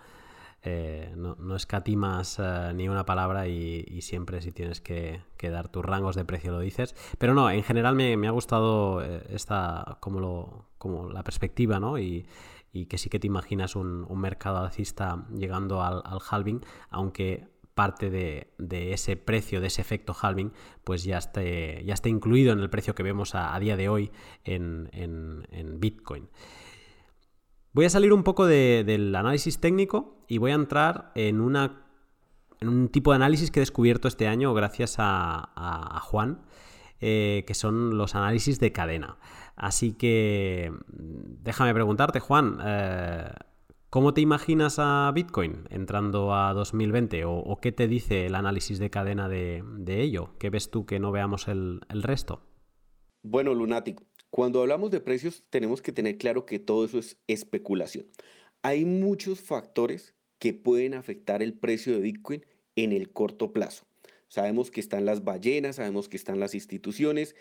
eh, no, escatimas eh, ni una palabra y, siempre si tienes que, dar tus rangos de precio lo dices. Pero no, en general me, ha gustado eh, esta, como, lo, como la perspectiva, ¿no? Y, que sí que te imaginas un, mercado alcista llegando al, halving, aunque parte de, ese precio, de ese efecto halving, pues ya esté, ya incluido en el precio que vemos a, día de hoy en, Bitcoin. Voy a salir un poco del análisis técnico y voy a entrar en, un tipo de análisis que he descubierto este año gracias a, Juan, eh, que son los análisis de cadena. Así que déjame preguntarte, Juan, eh, ¿cómo te imaginas a Bitcoin entrando a 2020? ¿O, qué te dice el análisis de cadena de, ello? ¿Qué ves tú que no veamos el, el resto? Bueno, Lunatic, cuando hablamos de precios tenemos que tener claro que todo eso es especulación. Hay muchos factores que pueden afectar el precio de Bitcoin en el corto plazo. Sabemos que están las ballenas, sabemos que están las instituciones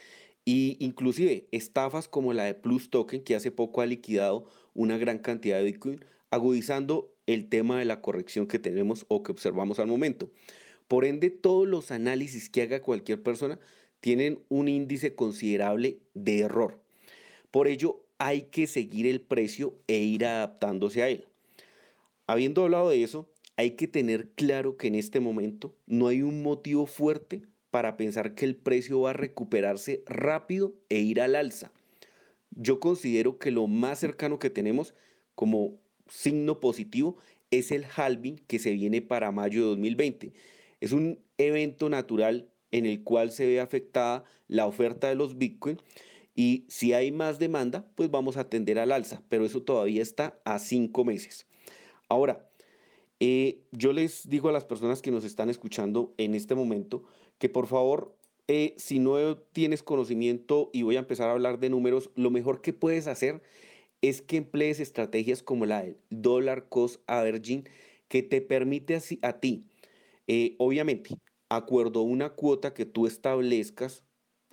e inclusive estafas como la de Plus Token que hace poco ha liquidado una gran cantidad de Bitcoin, agudizando el tema de la corrección que tenemos o que observamos al momento. Por ende, todos los análisis que haga cualquier persona tienen un índice considerable de error. Por ello, hay que seguir el precio e ir adaptándose a él. Habiendo hablado de eso, hay que tener claro que en este momento no hay un motivo fuerte para pensar que el precio va a recuperarse rápido e ir al alza. Yo considero que lo más cercano que tenemos como signo positivo es el halving que se viene para mayo de 2020. Es un evento natural en el cual se ve afectada la oferta de los Bitcoin y si hay más demanda, pues vamos a atender al alza, pero eso todavía está a cinco meses. Ahora, eh, yo les digo a las personas que nos están escuchando en este momento que por favor, eh, si no tienes conocimiento y voy a empezar a hablar de números, lo mejor que puedes hacer es que emplees estrategias como la del dollar cost averaging que te permite así, a ti, eh, obviamente, acuerdo a una cuota que tú establezcas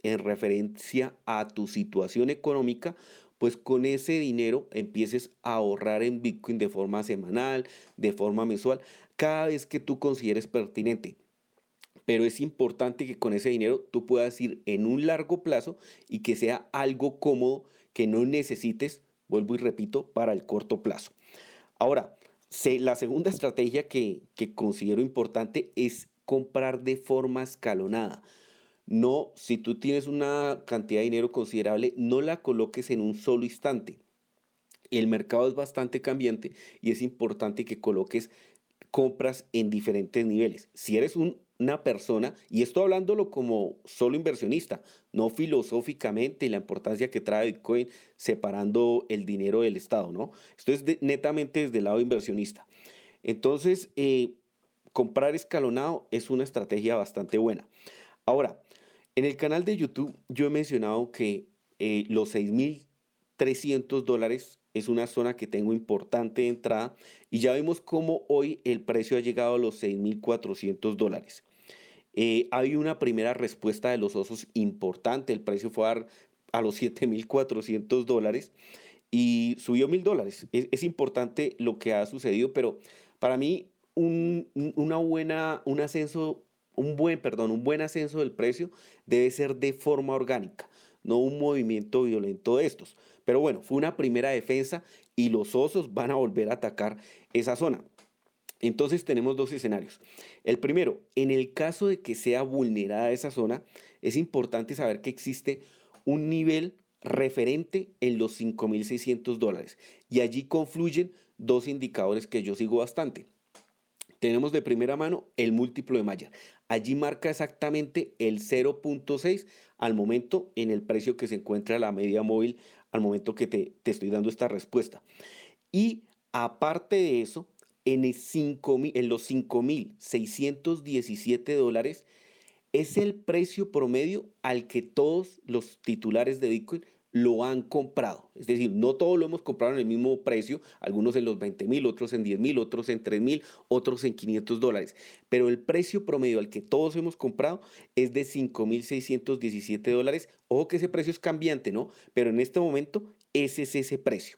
en referencia a tu situación económica, pues con ese dinero empieces a ahorrar en Bitcoin de forma semanal, de forma mensual, cada vez que tú consideres pertinente. Pero es importante que con ese dinero tú puedas ir en un largo plazo y que sea algo cómodo que no necesites, vuelvo y repito, para el corto plazo. Ahora, la segunda estrategia que, que considero importante es comprar de forma escalonada. No, si tú tienes una cantidad de dinero considerable, no la coloques en un solo instante. El mercado es bastante cambiante y es importante que coloques compras en diferentes niveles. Si eres una persona, y esto hablándolo como solo inversionista, no filosóficamente la importancia que trae Bitcoin separando el dinero del Estado, ¿no? Esto es netamente desde el lado inversionista. Entonces, eh, comprar escalonado es una estrategia bastante buena. Ahora, en el canal de YouTube yo he mencionado que eh, los 6.300 dólares es una zona que tengo importante de entrada y ya vemos cómo hoy el precio ha llegado a los 6.400 dólares. Eh, hay una primera respuesta de los osos importante, el precio fue a, a los 7.400 dólares y subió 1.000 dólares. Es, importante lo que ha sucedido, pero para mí un, una buena, un ascenso, un buen, perdón, un buen ascenso del precio debe ser de forma orgánica, no un movimiento violento de estos. Pero bueno, fue una primera defensa y los osos van a volver a atacar esa zona. Entonces tenemos dos escenarios. El primero, en el caso de que sea vulnerada esa zona, es importante saber que existe un nivel referente en los 5.600 dólares y allí confluyen dos indicadores que yo sigo bastante. Tenemos de primera mano el múltiplo de Mayer. Allí marca exactamente el 0.6 al momento en el precio que se encuentra la media móvil al momento que te, estoy dando esta respuesta. Y aparte de eso, en, el 5, en los 5.617 dólares es el precio promedio al que todos los titulares de Bitcoin lo han comprado. Es decir, no todos lo hemos comprado en el mismo precio, algunos en los 20 mil, otros en 10 mil, otros en 3 mil, otros en 500 dólares. Pero el precio promedio al que todos hemos comprado es de 5.617 dólares. Ojo que ese precio es cambiante, ¿no? Pero en este momento ese es ese precio.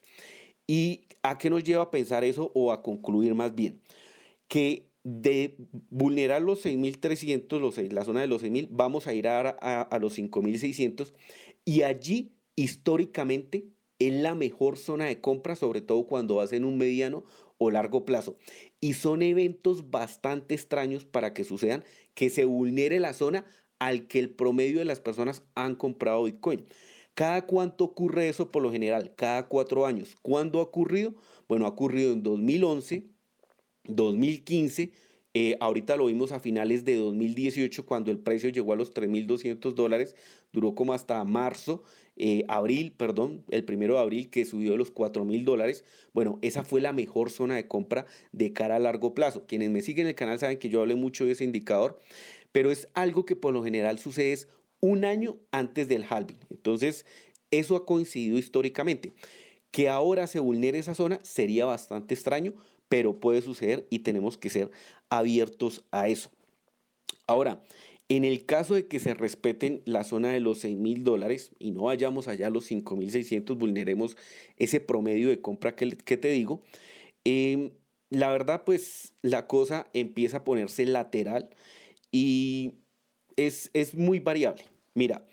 ¿Y a qué nos lleva a pensar eso o a concluir más bien? Que de vulnerar los 6.300, la zona de los 6.000, vamos a ir a, los 5.600 y allí históricamente es la mejor zona de compra, sobre todo cuando vas en un mediano o largo plazo. Y son eventos bastante extraños para que sucedan, que se vulnere la zona al que el promedio de las personas han comprado Bitcoin. ¿Cada cuánto ocurre eso por lo general? Cada cuatro años. ¿Cuándo ha ocurrido? Bueno, ha ocurrido en 2011, 2015, eh, ahorita lo vimos a finales de 2018 cuando el precio llegó a los 3.200 dólares, duró como hasta marzo eh, abril, perdón, el primero de abril que subió de los 4 mil dólares. Bueno, esa fue la mejor zona de compra de cara a largo plazo. Quienes me siguen en el canal saben que yo hablé mucho de ese indicador, pero es algo que por lo general sucede un año antes del halving. Entonces, eso ha coincidido históricamente. Que ahora se vulnere esa zona sería bastante extraño, pero puede suceder y tenemos que ser abiertos a eso. Ahora, en el caso de que se respeten la zona de los 6 mil dólares y no vayamos allá a los 5 mil 600, vulneremos ese promedio de compra que, te digo, em, la verdad pues la cosa empieza a ponerse lateral y es, es muy variable. Mira,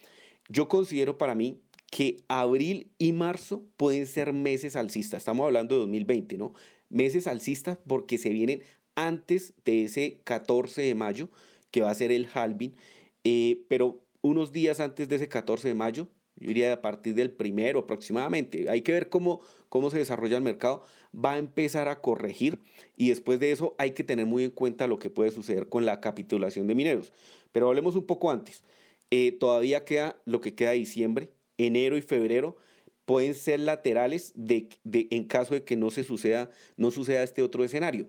yo considero para mí que abril y marzo pueden ser meses alcistas. Estamos hablando de 2020, ¿no? Meses alcistas porque se vienen antes de ese 14 de mayo que va a ser el halving, eh, pero unos días antes de ese 14 de mayo, yo diría a partir del primero aproximadamente, hay que ver cómo, cómo se desarrolla el mercado, va a empezar a corregir y después de eso hay que tener muy en cuenta lo que puede suceder con la capitulación de mineros. Pero hablemos un poco antes. Eh, todavía queda lo que queda diciembre, enero y febrero pueden ser laterales de, de, en caso de que no se suceda, no suceda este otro escenario.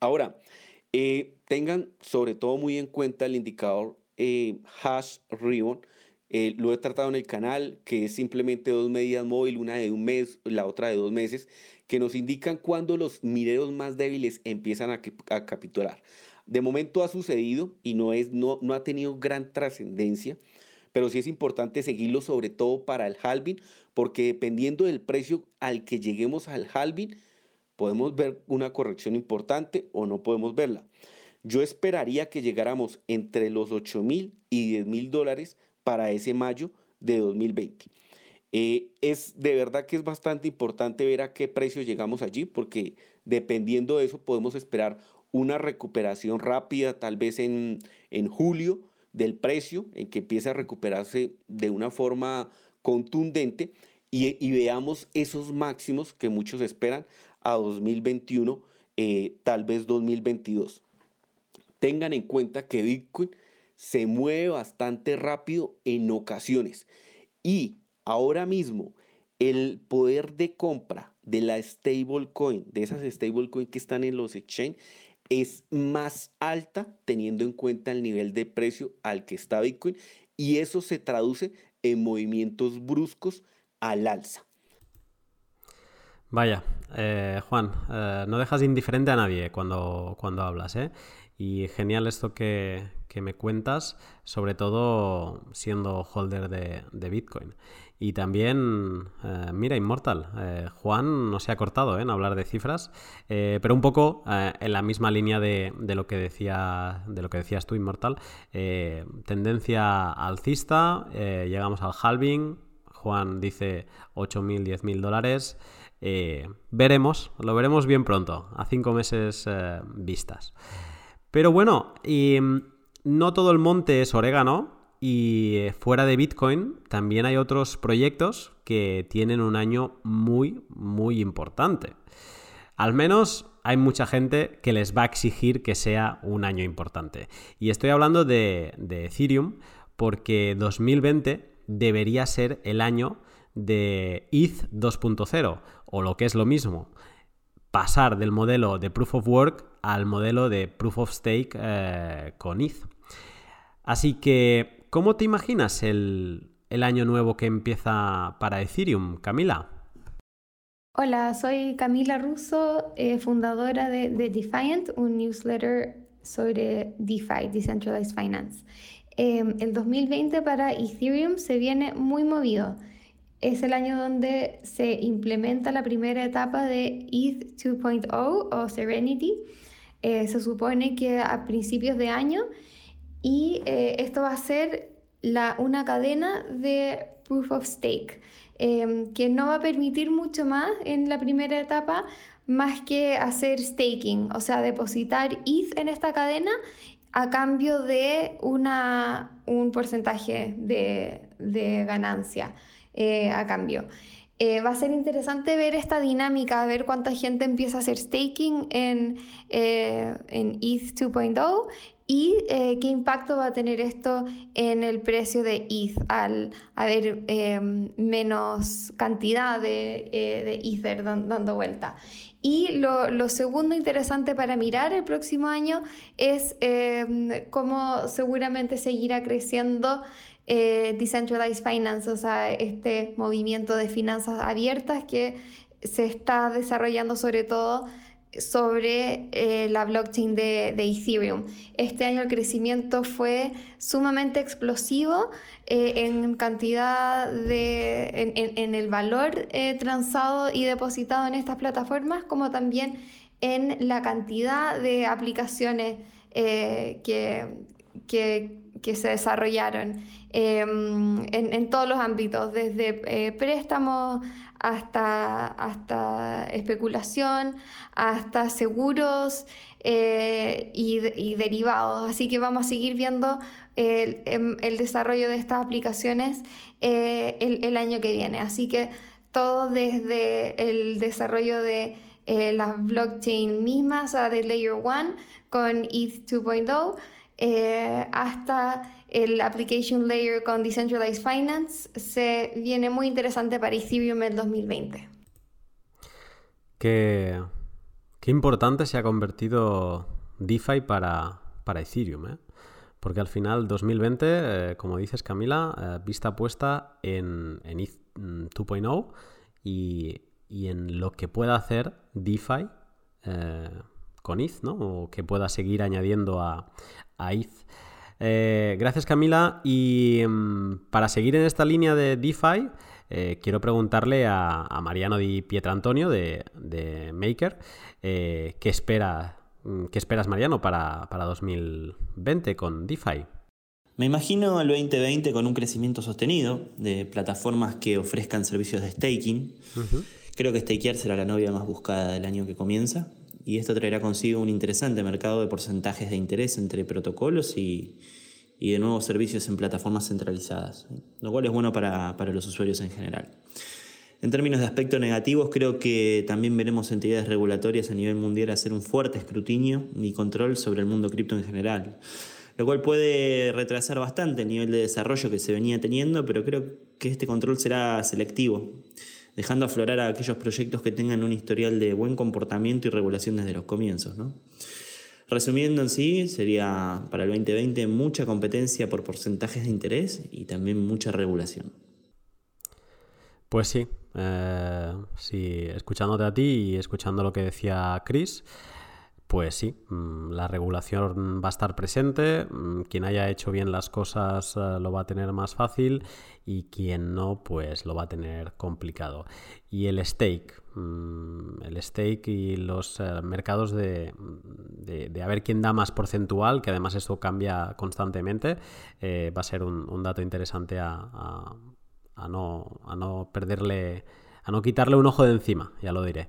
Ahora, eh, tengan sobre todo muy en cuenta el indicador eh, hash ribbon. Eh, lo he tratado en el canal, que es simplemente dos medidas móviles, una de un mes, la otra de dos meses, que nos indican cuándo los mineros más débiles empiezan a, capitular. De momento ha sucedido y no, es, no, no ha tenido gran trascendencia, pero sí es importante seguirlo sobre todo para el halving, porque dependiendo del precio al que lleguemos al halving, podemos ver una corrección importante o no podemos verla. Yo esperaría que llegáramos entre los 8 mil y 10 mil dólares para ese mayo de 2020. Eh, es de verdad que es bastante importante ver a qué precio llegamos allí, porque dependiendo de eso podemos esperar una recuperación rápida, tal vez en, en julio, del precio, en que empiece a recuperarse de una forma contundente y, veamos esos máximos que muchos esperan a 2021, eh, tal vez 2022. Tengan en cuenta que Bitcoin se mueve bastante rápido en ocasiones y ahora mismo el poder de compra de la stablecoin, de esas stablecoin que están en los exchange, es más alta teniendo en cuenta el nivel de precio al que está Bitcoin y eso se traduce en movimientos bruscos al alza. Vaya, eh, Juan, eh, no dejas indiferente a nadie cuando, cuando hablas, ¿eh? Y genial esto que, me cuentas, sobre todo siendo holder de, Bitcoin. Y también, eh, mira, Immortal, Juan no se ha cortado en hablar de cifras, pero un poco en la misma línea de, lo que decía, de lo que decías tú, Immortal. tendencia alcista, llegamos al halving, Juan dice 8.000, 10.000 dólares. Eh, veremos, lo veremos bien pronto, a cinco meses eh, vistas. Pero bueno, y, no todo el monte es orégano y eh, fuera de Bitcoin también hay otros proyectos que tienen un año muy, muy importante. Al menos hay mucha gente que les va a exigir que sea un año importante. Y estoy hablando de, Ethereum porque 2020 debería ser el año de ETH 2.0 o lo que es lo mismo, pasar del modelo de Proof of Work al modelo de Proof of Stake eh, con ETH. Así que, ¿cómo te imaginas el, año nuevo que empieza para Ethereum, Camila? Hola, soy Camila Russo, eh, fundadora de, de, Defiant, un newsletter sobre DeFi, Decentralized Finance. Em, el 2020 para Ethereum se viene muy movido. Es el año donde se implementa la primera etapa de ETH 2.0 o Serenity. Eh, se supone que a principios de año y eh, esto va a ser la, una cadena de proof of stake em, que no va a permitir mucho más en la primera etapa más que hacer staking, o sea, depositar ETH en esta cadena a cambio de una, un porcentaje de, ganancia eh, a cambio. Eh, va a ser interesante ver esta dinámica, ver cuánta gente empieza a hacer staking en, en ETH 2.0 y qué impacto va a tener esto en el precio de ETH al haber menos cantidad de, Ether dando vuelta. Y lo, segundo interesante para mirar el próximo año es em, cómo seguramente seguirá creciendo eh, Decentralized Finance, o sea, este movimiento de finanzas abiertas que se está desarrollando sobre todo sobre eh, la blockchain de, Ethereum. Este año el crecimiento fue sumamente explosivo eh, en cantidad de, en, el valor eh, transado y depositado en estas plataformas, como también en la cantidad de aplicaciones que, que, se desarrollaron em, en, todos los ámbitos, desde préstamos hasta, hasta especulación, hasta seguros eh, y, derivados. Así que vamos a seguir viendo el, em, desarrollo de estas aplicaciones eh, el, año que viene. Así que todo desde el desarrollo de eh, las blockchain mismas, o de Layer 1 con ETH 2.0, hasta el application layer con Decentralized Finance se viene muy interesante para Ethereum en 2020. Qué, importante se ha convertido DeFi para, para Ethereum, ¿eh? porque al final 2020, eh, como dices Camila, eh, vista puesta en, en ETH 2.0 mm, y, y, en lo que pueda hacer DeFi con ETH, ¿no? o que pueda seguir añadiendo a, a ETH. Eh, gracias Camila. Y mm, para seguir en esta línea de DeFi, eh, quiero preguntarle a, Mariano Di Pietrantonio de, de Maker eh, ¿qué, espera, mm, qué esperas Mariano para, 2020 con DeFi. Me imagino el 2020 con un crecimiento sostenido de plataformas que ofrezcan servicios de staking. Creo que stakear será la novia más buscada del año que comienza. Y esto traerá consigo un interesante mercado de porcentajes de interés entre protocolos y, de nuevos servicios en plataformas centralizadas, lo cual es bueno para, para los usuarios en general. En términos de aspectos negativos, creo que también veremos entidades regulatorias a nivel mundial hacer un fuerte escrutinio y control sobre el mundo cripto en general, lo cual puede retrasar bastante el nivel de desarrollo que se venía teniendo, pero creo que este control será selectivo, dejando aflorar a aquellos proyectos que tengan un historial de buen comportamiento y regulación desde los comienzos. Resumiendo en sí, sería para el 2020 mucha competencia por porcentajes de interés y también mucha regulación. Pues sí, eh, sí, escuchándote a ti y escuchando lo que decía Chris, pues sí, mm, la regulación va a estar presente, mm, quien haya hecho bien las cosas eh, lo va a tener más fácil y quien no, pues lo va a tener complicado. Y el stake, mm, el stake y los eh, mercados de, de, a ver quién da más porcentual, que además esto cambia constantemente, va a ser un, dato interesante a a no, a no perderle, a no quitarle un ojo de encima, ya lo diré.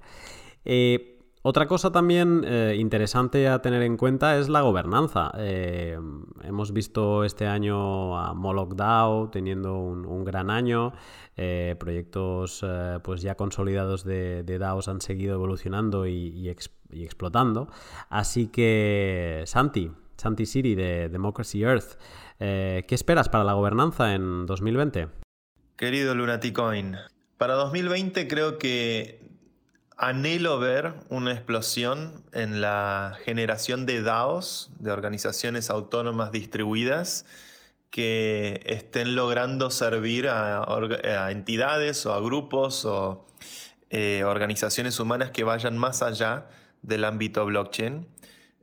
Eh, otra cosa también eh, interesante a tener en cuenta es la gobernanza. Eh, hemos visto este año a Moloch DAO teniendo un, gran año. proyectos pues ya consolidados de, DAOs han seguido evolucionando y, explotando. Así que, Santi, Santi Siri de Democracy Earth, ¿qué esperas para la gobernanza en 2020? Querido Lunaticoin, para 2020 creo que anhelo ver una explosión en la generación de DAOs, de organizaciones autónomas distribuidas, que estén logrando servir a, entidades o a grupos o eh, organizaciones humanas que vayan más allá del ámbito blockchain,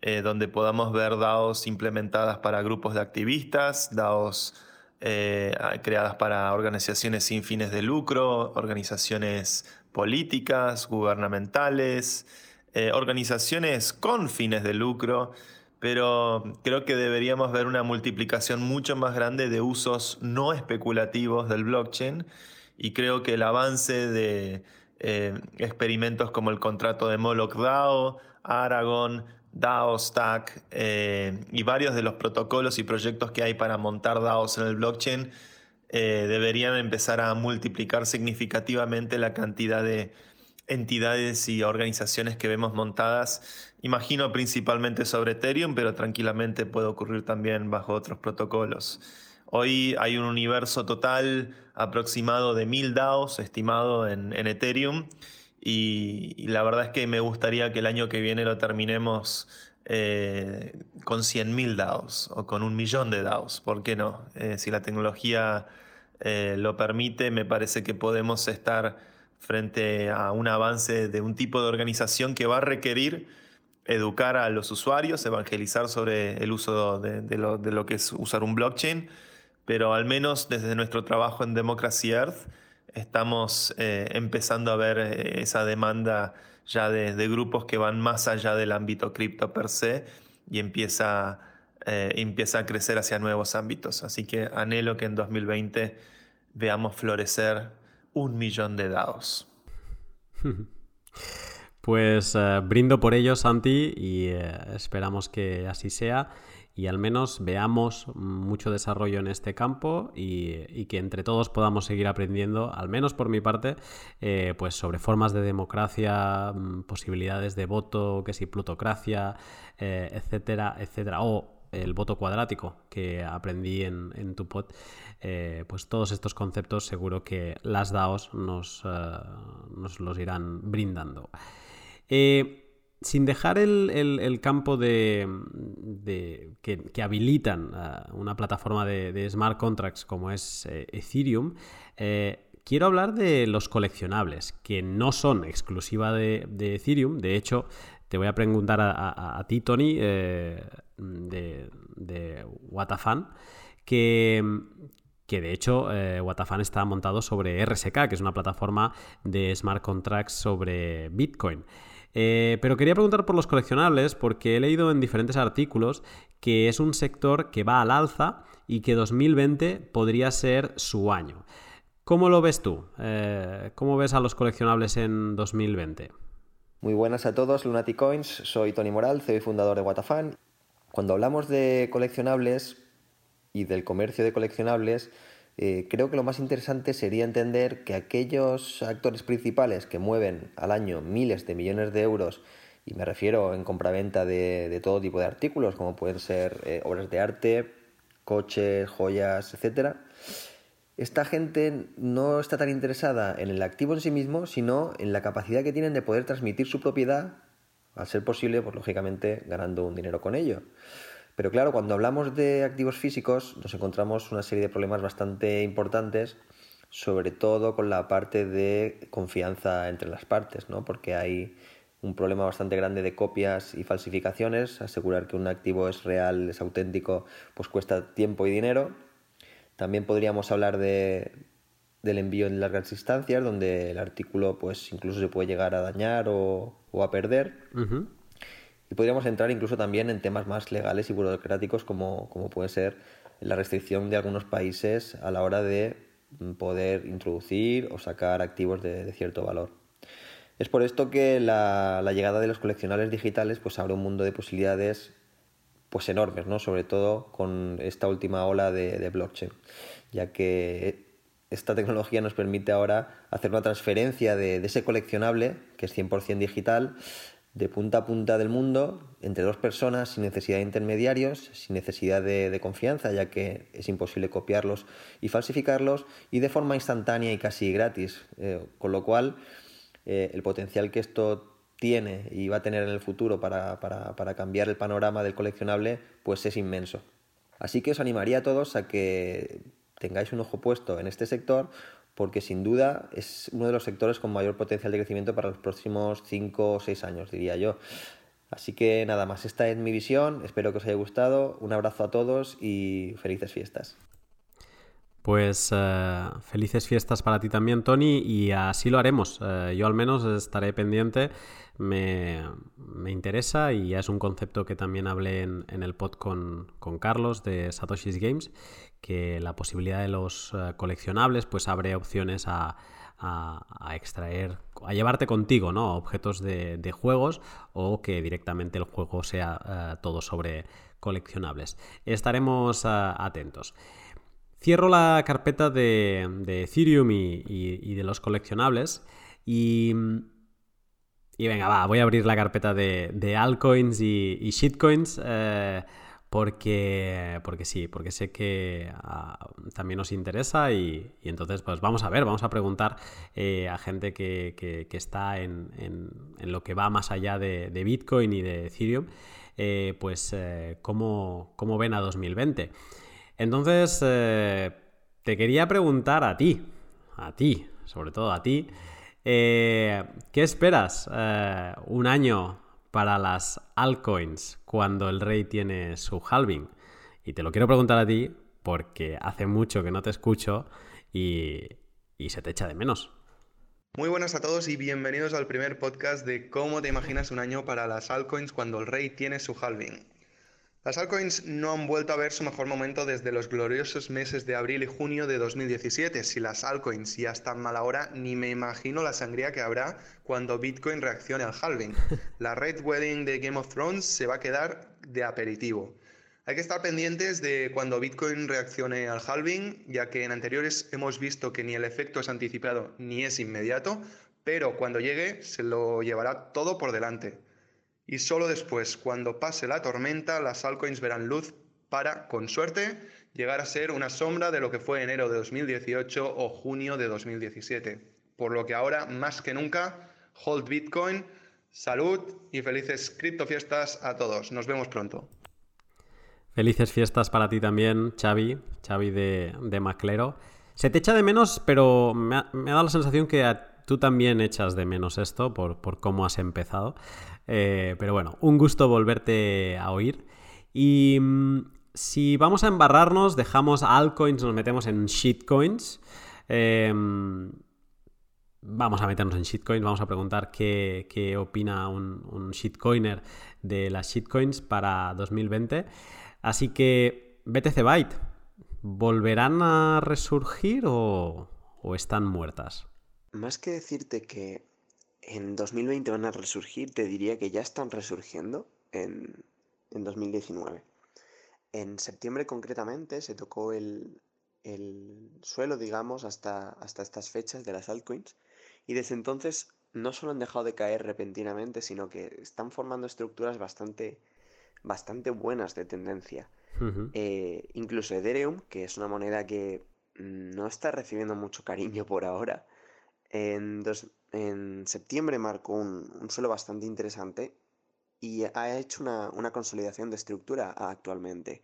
eh, donde podamos ver DAOs implementadas para grupos de activistas, DAOs eh, creadas para organizaciones sin fines de lucro, organizaciones políticas, gubernamentales, eh, organizaciones con fines de lucro, pero creo que deberíamos ver una multiplicación mucho más grande de usos no especulativos del blockchain y creo que el avance de eh, experimentos como el contrato de Moloch DAO, Aragon, DAO, Stack eh, y varios de los protocolos y proyectos que hay para montar DAOs en el blockchain eh, deberían empezar a multiplicar significativamente la cantidad de entidades y organizaciones que vemos montadas. Imagino principalmente sobre Ethereum, pero tranquilamente puede ocurrir también bajo otros protocolos. Hoy hay un universo total aproximado de mil DAOs estimado en, Ethereum y, la verdad es que me gustaría que el año que viene lo terminemos eh, con 100.000 DAOs o con un millón de DAOs. ¿Por qué no? Eh, si la tecnología eh, lo permite, me parece que podemos estar frente a un avance de un tipo de organización que va a requerir educar a los usuarios, evangelizar sobre el uso de, lo, de lo que es usar un blockchain, pero al menos desde nuestro trabajo en Democracy Earth, estamos eh, empezando a ver eh, esa demanda ya de, grupos que van más allá del ámbito cripto per se y empieza, eh, empieza a crecer hacia nuevos ámbitos. Así que anhelo que en 2020 veamos florecer un millón de DAOs. Pues brindo por ello, Santi, y esperamos que así sea y al menos veamos mucho desarrollo en este campo y, que entre todos podamos seguir aprendiendo, al menos por mi parte, eh, pues sobre formas de democracia, mm, posibilidades de voto, que si plutocracia, eh, etcétera, etcétera. El voto cuadrático que aprendí en, tu pod, eh, pues todos estos conceptos seguro que las DAOs nos, nos los irán brindando sin dejar el, campo de, que, habilitan una plataforma de, smart contracts como es eh, Ethereum, eh, quiero hablar de los coleccionables, que no son exclusiva de, Ethereum. De hecho, te voy a preguntar a, ti, Tony, eh, de, de Watafan, que, que de hecho Watafan está montado sobre RSK, que es una plataforma de smart contracts sobre Bitcoin. Eh, pero quería preguntar por los coleccionables porque he leído en diferentes artículos que es un sector que va al alza y que 2020 podría ser su año. ¿Cómo lo ves tú? Eh, ¿Cómo ves a los coleccionables en 2020? Muy buenas a todos, Lunatic Coins. Soy Tony Moral, CEO y fundador de Watafan. Cuando hablamos de coleccionables y del comercio de coleccionables, eh, creo que lo más interesante sería entender que aquellos actores principales que mueven al año miles de millones de euros, y me refiero en compraventa de, de todo tipo de artículos, como pueden ser eh, obras de arte, coches, joyas, etc., esta gente no está tan interesada en el activo en sí mismo, sino en la capacidad que tienen de poder transmitir su propiedad, al ser posible, pues lógicamente ganando un dinero con ello. Pero claro, cuando hablamos de activos físicos nos encontramos una serie de problemas bastante importantes, sobre todo con la parte de confianza entre las partes, ¿no? porque hay un problema bastante grande de copias y falsificaciones, asegurar que un activo es real, es auténtico, pues cuesta tiempo y dinero. También podríamos hablar de, del envío en largas distancias, donde el artículo pues incluso se puede llegar a dañar o, a perder. Y podríamos entrar incluso también en temas más legales y burocráticos como, como puede ser la restricción de algunos países a la hora de poder introducir o sacar activos de, cierto valor. Es por esto que la, llegada de los coleccionables digitales pues abre un mundo de posibilidades pues enormes, ¿no? sobre todo con esta última ola de, blockchain, ya que esta tecnología nos permite ahora hacer una transferencia de, ese coleccionable, que es 100% digital, de punta a punta del mundo entre dos personas sin necesidad de intermediarios, sin necesidad de, confianza, ya que es imposible copiarlos y falsificarlos, y de forma instantánea y casi gratis. Eh, con lo cual, eh, el potencial que esto tiene y va a tener en el futuro para, para cambiar el panorama del coleccionable, pues es inmenso. Así que os animaría a todos a que tengáis un ojo puesto en este sector porque sin duda es uno de los sectores con mayor potencial de crecimiento para los próximos 5 o 6 años, diría yo. Así que nada más, esta es mi visión, espero que os haya gustado, un abrazo a todos y felices fiestas. Pues eh, felices fiestas para ti también, Tony, y así lo haremos. Eh, yo al menos estaré pendiente, me, interesa y es un concepto que también hablé en, el pod con, con, Carlos de Satoshi's Games, que la posibilidad de los eh, coleccionables pues abre opciones a, extraer, a llevarte contigo, ¿no? Objetos de, juegos o que directamente el juego sea todo sobre coleccionables. Estaremos atentos. Cierro la carpeta de, Ethereum y, de los coleccionables y, y venga, va, voy a abrir la carpeta de, altcoins y, shitcoins eh, porque, porque sí, porque sé que ah, también os interesa y, entonces pues vamos a ver, vamos a preguntar eh, a gente que, está en, lo que va más allá de, Bitcoin y de Ethereum, eh, pues cómo, cómo ven a 2020. Entonces, te quería preguntar a ti, a ti, sobre todo a ti, eh, ¿qué esperas eh, un año para las altcoins cuando el rey tiene su halving? Y te lo quiero preguntar a ti porque hace mucho que no te escucho y, y se te echa de menos. Muy buenas a todos y bienvenidos al primer podcast de cómo te imaginas un año para las altcoins cuando el rey tiene su halving. Las altcoins no han vuelto a ver su mejor momento desde los gloriosos meses de abril y junio de 2017. Si las altcoins ya están mal ahora, ni me imagino la sangría que habrá cuando Bitcoin reaccione al halving. La Red Wedding de Game of Thrones se va a quedar de aperitivo. Hay que estar pendientes de cuando Bitcoin reaccione al halving, ya que en anteriores hemos visto que ni el efecto es anticipado ni es inmediato, pero cuando llegue se lo llevará todo por delante y solo después, cuando pase la tormenta, las altcoins verán luz para, con suerte, llegar a ser una sombra de lo que fue enero de 2018 o junio de 2017. Por lo que ahora, más que nunca, hold Bitcoin, salud y felices criptofiestas a todos. Nos vemos pronto. Felices fiestas para ti también, Xavi, Xavi de, de Maclero. Se te echa de menos, pero me ha, dado la sensación que tú también echas de menos esto por, cómo has empezado. Eh, pero bueno, un gusto volverte a oír. Y mm, si vamos a embarrarnos, dejamos altcoins, nos metemos en shitcoins. Em, vamos a meternos en shitcoins, vamos a preguntar qué, opina un, un, shitcoiner de las shitcoins para 2020. Así que, BTC Byte, ¿volverán a resurgir o están muertas? Más que decirte que en 2020 van a resurgir, te diría que ya están resurgiendo en, en 2019. En septiembre concretamente se tocó el, el suelo, digamos, hasta, hasta estas fechas de las altcoins y desde entonces no solo han dejado de caer repentinamente, sino que están formando estructuras bastante, bastante buenas de tendencia. Eh, incluso Ethereum, que es una moneda que no está recibiendo mucho cariño por ahora, en, septiembre marcó un, suelo bastante interesante y ha hecho una, consolidación de estructura actualmente.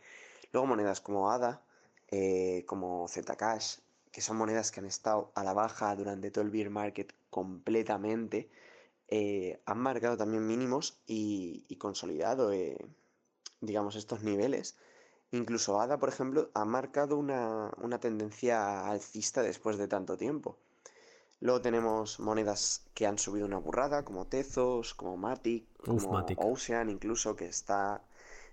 Luego monedas como ADA, eh, como Zcash, que son monedas que han estado a la baja durante todo el bear market completamente, eh, han marcado también mínimos y, consolidado, eh, digamos, estos niveles. Incluso ADA, por ejemplo, ha marcado una tendencia alcista después de tanto tiempo. Luego tenemos monedas que han subido una burrada, como Tezos, como Matic, como Ocean, incluso, que está.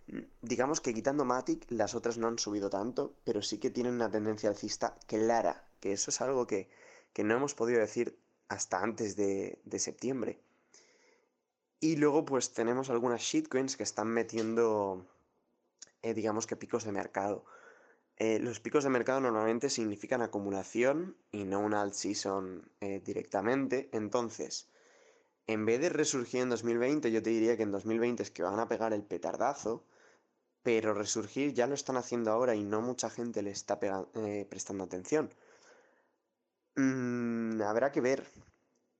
Mm, digamos que quitando Matic, las otras no han subido tanto, pero sí que tienen una tendencia alcista clara, que eso es algo que, no hemos podido decir hasta antes de, de septiembre. Y luego, pues tenemos algunas shitcoins que están metiendo, eh, digamos que picos de mercado. Eh, los picos de mercado normalmente significan acumulación y no una alt season eh, directamente. Entonces, en vez de resurgir en 2020, yo te diría que en 2020 es que van a pegar el petardazo, pero resurgir ya lo están haciendo ahora y no mucha gente le está eh, prestando atención. Mm, habrá que ver.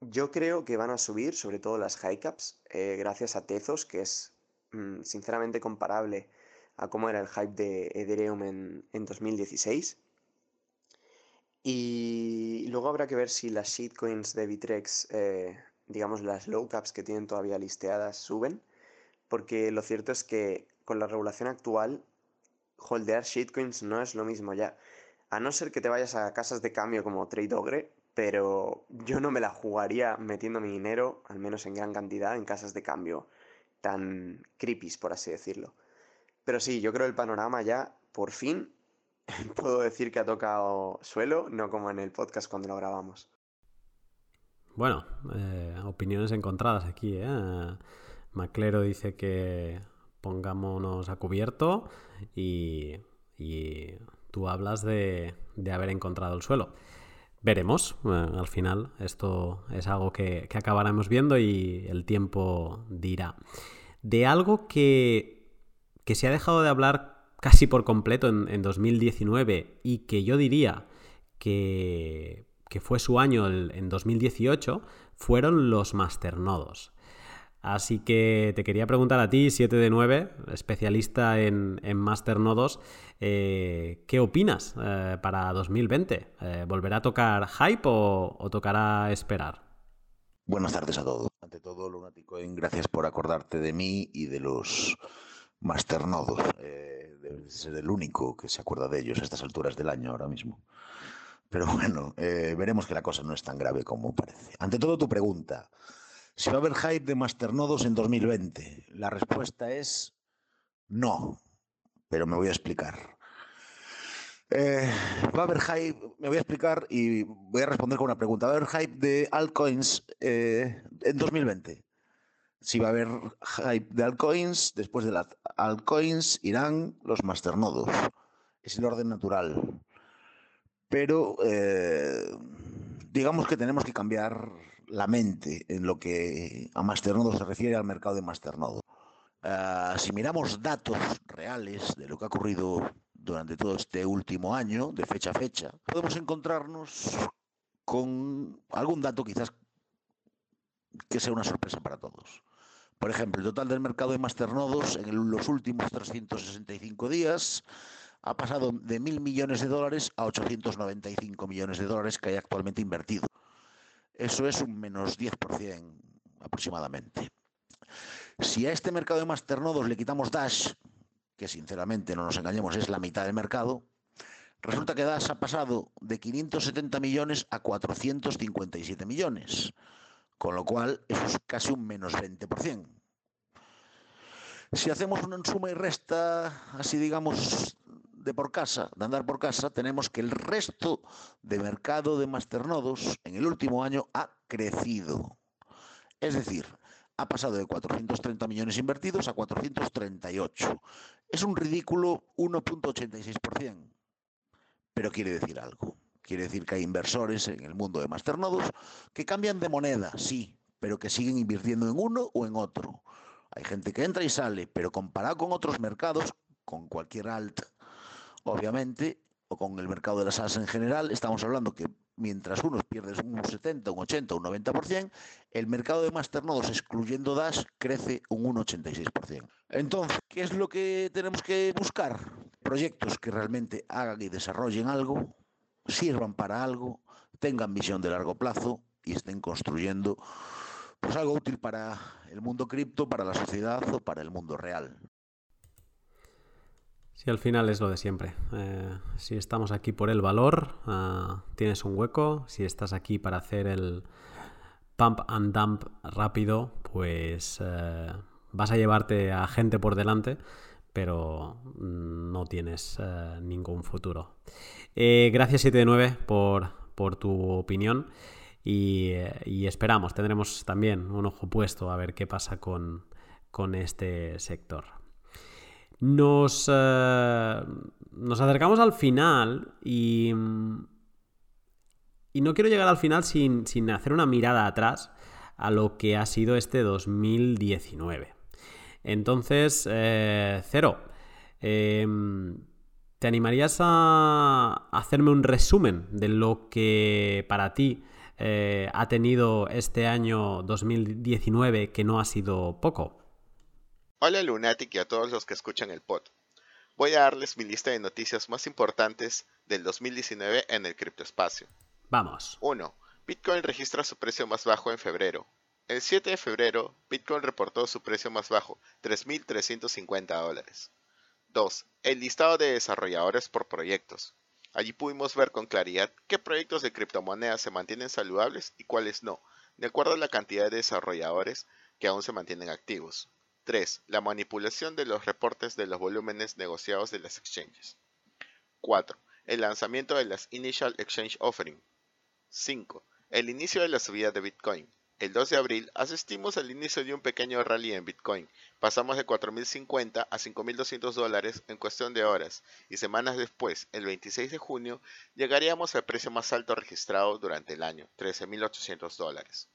Yo creo que van a subir, sobre todo las high caps, gracias a Tezos, que es mm, sinceramente comparable a cómo era el hype de Ethereum en, 2016. Y luego habrá que ver si las shitcoins de Bitrex, eh, digamos las low caps que tienen todavía listeadas, suben. Porque lo cierto es que con la regulación actual, holdear shitcoins no es lo mismo ya. A no ser que te vayas a casas de cambio como TradeOgre, pero yo no me la jugaría metiendo mi dinero, al menos en gran cantidad, en casas de cambio tan creepy, por así decirlo. Pero sí, yo creo el panorama ya, por fin, puedo decir que ha tocado suelo, no como en el podcast cuando lo grabamos. Bueno, eh, opiniones encontradas aquí. ¿eh? Maclero dice que pongámonos a cubierto y, tú hablas de, haber encontrado el suelo. Veremos, eh, al final esto es algo que, que acabaremos viendo y el tiempo dirá. De algo que que se ha dejado de hablar casi por completo en, 2019 y que yo diría que, fue su año en 2018, fueron los masternodos. Así que te quería preguntar a ti, 7 de 9, especialista en, masternodos, eh, ¿qué opinas eh, para 2020? Eh, ¿Volverá a tocar hype o, tocará esperar? Buenas tardes a todos. Ante todo, Lunatico, gracias por acordarte de mí y de los Masternodos. Eh, debe ser el único que se acuerda de ellos a estas alturas del año ahora mismo. Pero bueno, eh, veremos que la cosa no es tan grave como parece. Ante todo, tu pregunta. Si va a haber hype de masternodos en 2020, la respuesta es no, pero me voy a explicar. Eh, va a haber hype, me voy a explicar y voy a responder con una pregunta. ¿Va a haber hype de altcoins en 2020? Si va a haber hype de altcoins, después de las altcoins irán los masternodos. Es el orden natural. Pero eh, digamos que tenemos que cambiar la mente en lo que a masternodos se refiere al mercado de masternodos. Uh, si miramos datos reales de lo que ha ocurrido durante todo este último año, de fecha a fecha, podemos encontrarnos con algún dato quizás que sea una sorpresa para todos. Por ejemplo, el total del mercado de masternodos en los últimos 365 días ha pasado de mil millones de dólares a 895 millones de dólares que hay actualmente invertido. Eso es un menos 10% aproximadamente. Si a este mercado de masternodos le quitamos Dash, que sinceramente no nos engañemos es la mitad del mercado, resulta que Dash ha pasado de 570 millones a 457 millones. Con lo cual, eso es casi un menos 20%. Si hacemos una suma y resta, así digamos, de por casa, de andar por casa, tenemos que el resto de mercado de masternodos en el último año ha crecido. Es decir, ha pasado de 430 millones invertidos a 438. Es un ridículo 1.86%, pero quiere decir algo. Quiere decir que hay inversores en el mundo de masternodos que cambian de moneda, sí, pero que siguen invirtiendo en uno o en otro. Hay gente que entra y sale, pero comparado con otros mercados, con cualquier alt, obviamente, o con el mercado de las SAS en general, estamos hablando que mientras unos pierden un 70, un 80, un 90%, el mercado de masternodos, excluyendo Dash, crece un 1,86%. Entonces, ¿qué es lo que tenemos que buscar? Proyectos que realmente hagan y desarrollen algo, sirvan para algo, tengan visión de largo plazo y estén construyendo pues algo útil para el mundo cripto, para la sociedad o para el mundo real. Sí, al final es lo de siempre. Eh, si estamos aquí por el valor, ah, tienes un hueco. Si estás aquí para hacer el pump and dump rápido, pues eh, vas a llevarte a gente por delante, pero no tienes eh, ningún futuro. gracias 79 por, por tu opinión y, esperamos, tendremos también un ojo puesto a ver qué pasa con, con este sector. Nos, eh, nos acercamos al final y, y no quiero llegar al final sin, hacer una mirada atrás a lo que ha sido este 2019. Entonces, eh, Cero, em, ¿te animarías a hacerme un resumen de lo que para ti eh, ha tenido este año 2019 que no ha sido poco? Hola Lunatic y a todos los que escuchan el pod. Voy a darles mi lista de noticias más importantes del 2019 en el criptoespacio. Vamos. 1. Bitcoin registra su precio más bajo en febrero. El 7 de febrero, Bitcoin reportó su precio más bajo, 3.350 dólares. 2. El listado de desarrolladores por proyectos. Allí pudimos ver con claridad qué proyectos de criptomonedas se mantienen saludables y cuáles no, de acuerdo a la cantidad de desarrolladores que aún se mantienen activos. 3. La manipulación de los reportes de los volúmenes negociados de las exchanges. 4. El lanzamiento de las Initial Exchange Offering. 5. El inicio de la subida de Bitcoin. El 2 de abril asistimos al inicio de un pequeño rally en Bitcoin. Pasamos de 4.050 a 5.200 dólares en cuestión de horas y semanas después, el 26 de junio, llegaríamos al precio más alto registrado durante el año, 13.800 dólares.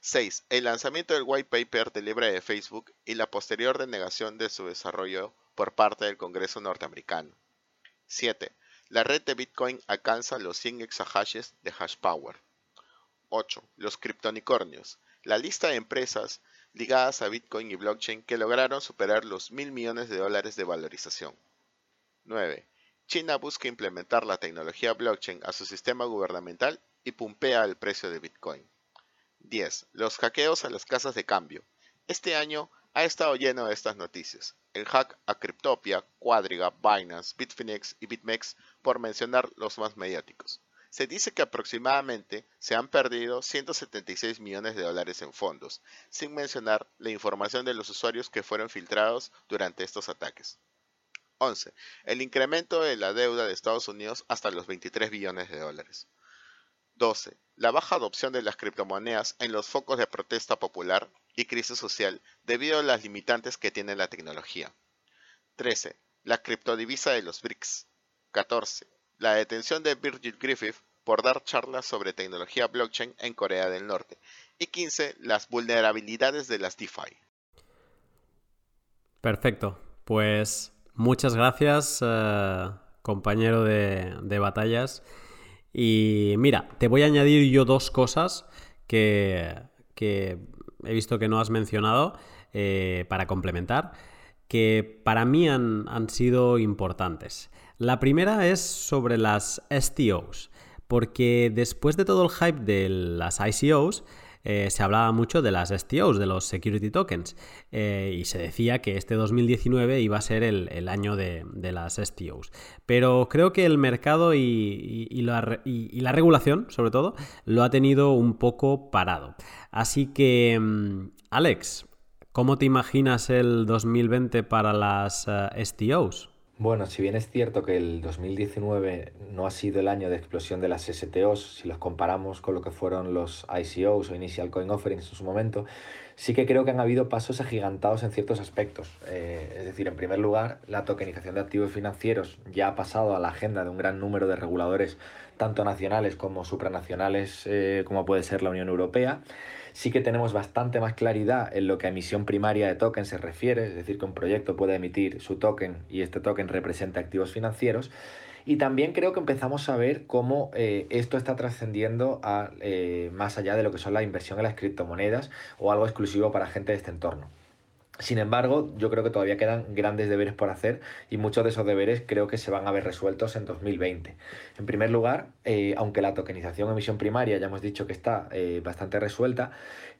6. El lanzamiento del white paper de libre de Facebook y la posterior denegación de su desarrollo por parte del Congreso norteamericano. 7. La red de Bitcoin alcanza los 100 exahashes de hash power. 8. Los criptonicornios. La lista de empresas ligadas a Bitcoin y blockchain que lograron superar los mil millones de dólares de valorización. 9. China busca implementar la tecnología blockchain a su sistema gubernamental y pumpea el precio de Bitcoin. 10. Los hackeos a las casas de cambio. Este año ha estado lleno de estas noticias. El hack a Cryptopia, Quadriga, Binance, Bitfinex y BitMEX, por mencionar los más mediáticos. Se dice que aproximadamente se han perdido 176 millones de dólares en fondos, sin mencionar la información de los usuarios que fueron filtrados durante estos ataques. 11. El incremento de la deuda de Estados Unidos hasta los 23 billones de dólares. 12. La baja adopción de las criptomonedas en los focos de protesta popular y crisis social debido a las limitantes que tiene la tecnología. 13. La criptodivisa de los BRICS. 14. La detención de Virgil Griffith por dar charlas sobre tecnología blockchain en Corea del Norte. Y 15. Las vulnerabilidades de las DeFi. Perfecto. Pues muchas gracias, eh, compañero de batallas. Y mira, te voy a añadir yo dos cosas que, he visto que no has mencionado eh, para complementar, que para mí han, han sido importantes. La primera es sobre las STOs, porque después de todo el hype de las ICOs, eh, se hablaba mucho de las STOs, de los Security Tokens, eh, y se decía que este 2019 iba a ser el, año de, las STOs. Pero creo que el mercado y, la, regulación, sobre todo, lo ha tenido un poco parado. Así que, mm, Alex, ¿cómo te imaginas el 2020 para las eh, STOs? Bueno, si bien es cierto que el 2019 no ha sido el año de explosión de las STOs, si los comparamos con lo que fueron los ICOs o Initial Coin Offerings en su momento, sí que creo que han habido pasos agigantados en ciertos aspectos. Eh, es decir, en primer lugar, la tokenización de activos financieros ya ha pasado a la agenda de un gran número de reguladores, tanto nacionales como supranacionales, eh, como puede ser la Unión Europea sí que tenemos bastante más claridad en lo que a emisión primaria de token se refiere, es decir, que un proyecto puede emitir su token y este token representa activos financieros. Y también creo que empezamos a ver cómo eh, esto está trascendiendo a eh, más allá de lo que son la inversión en las criptomonedas o algo exclusivo para gente de este entorno. Sin embargo, yo creo que todavía quedan grandes deberes por hacer y muchos de esos deberes creo que se van a ver resueltos en 2020. En primer lugar, eh, aunque la tokenización emisión primaria ya hemos dicho que está eh, bastante resuelta,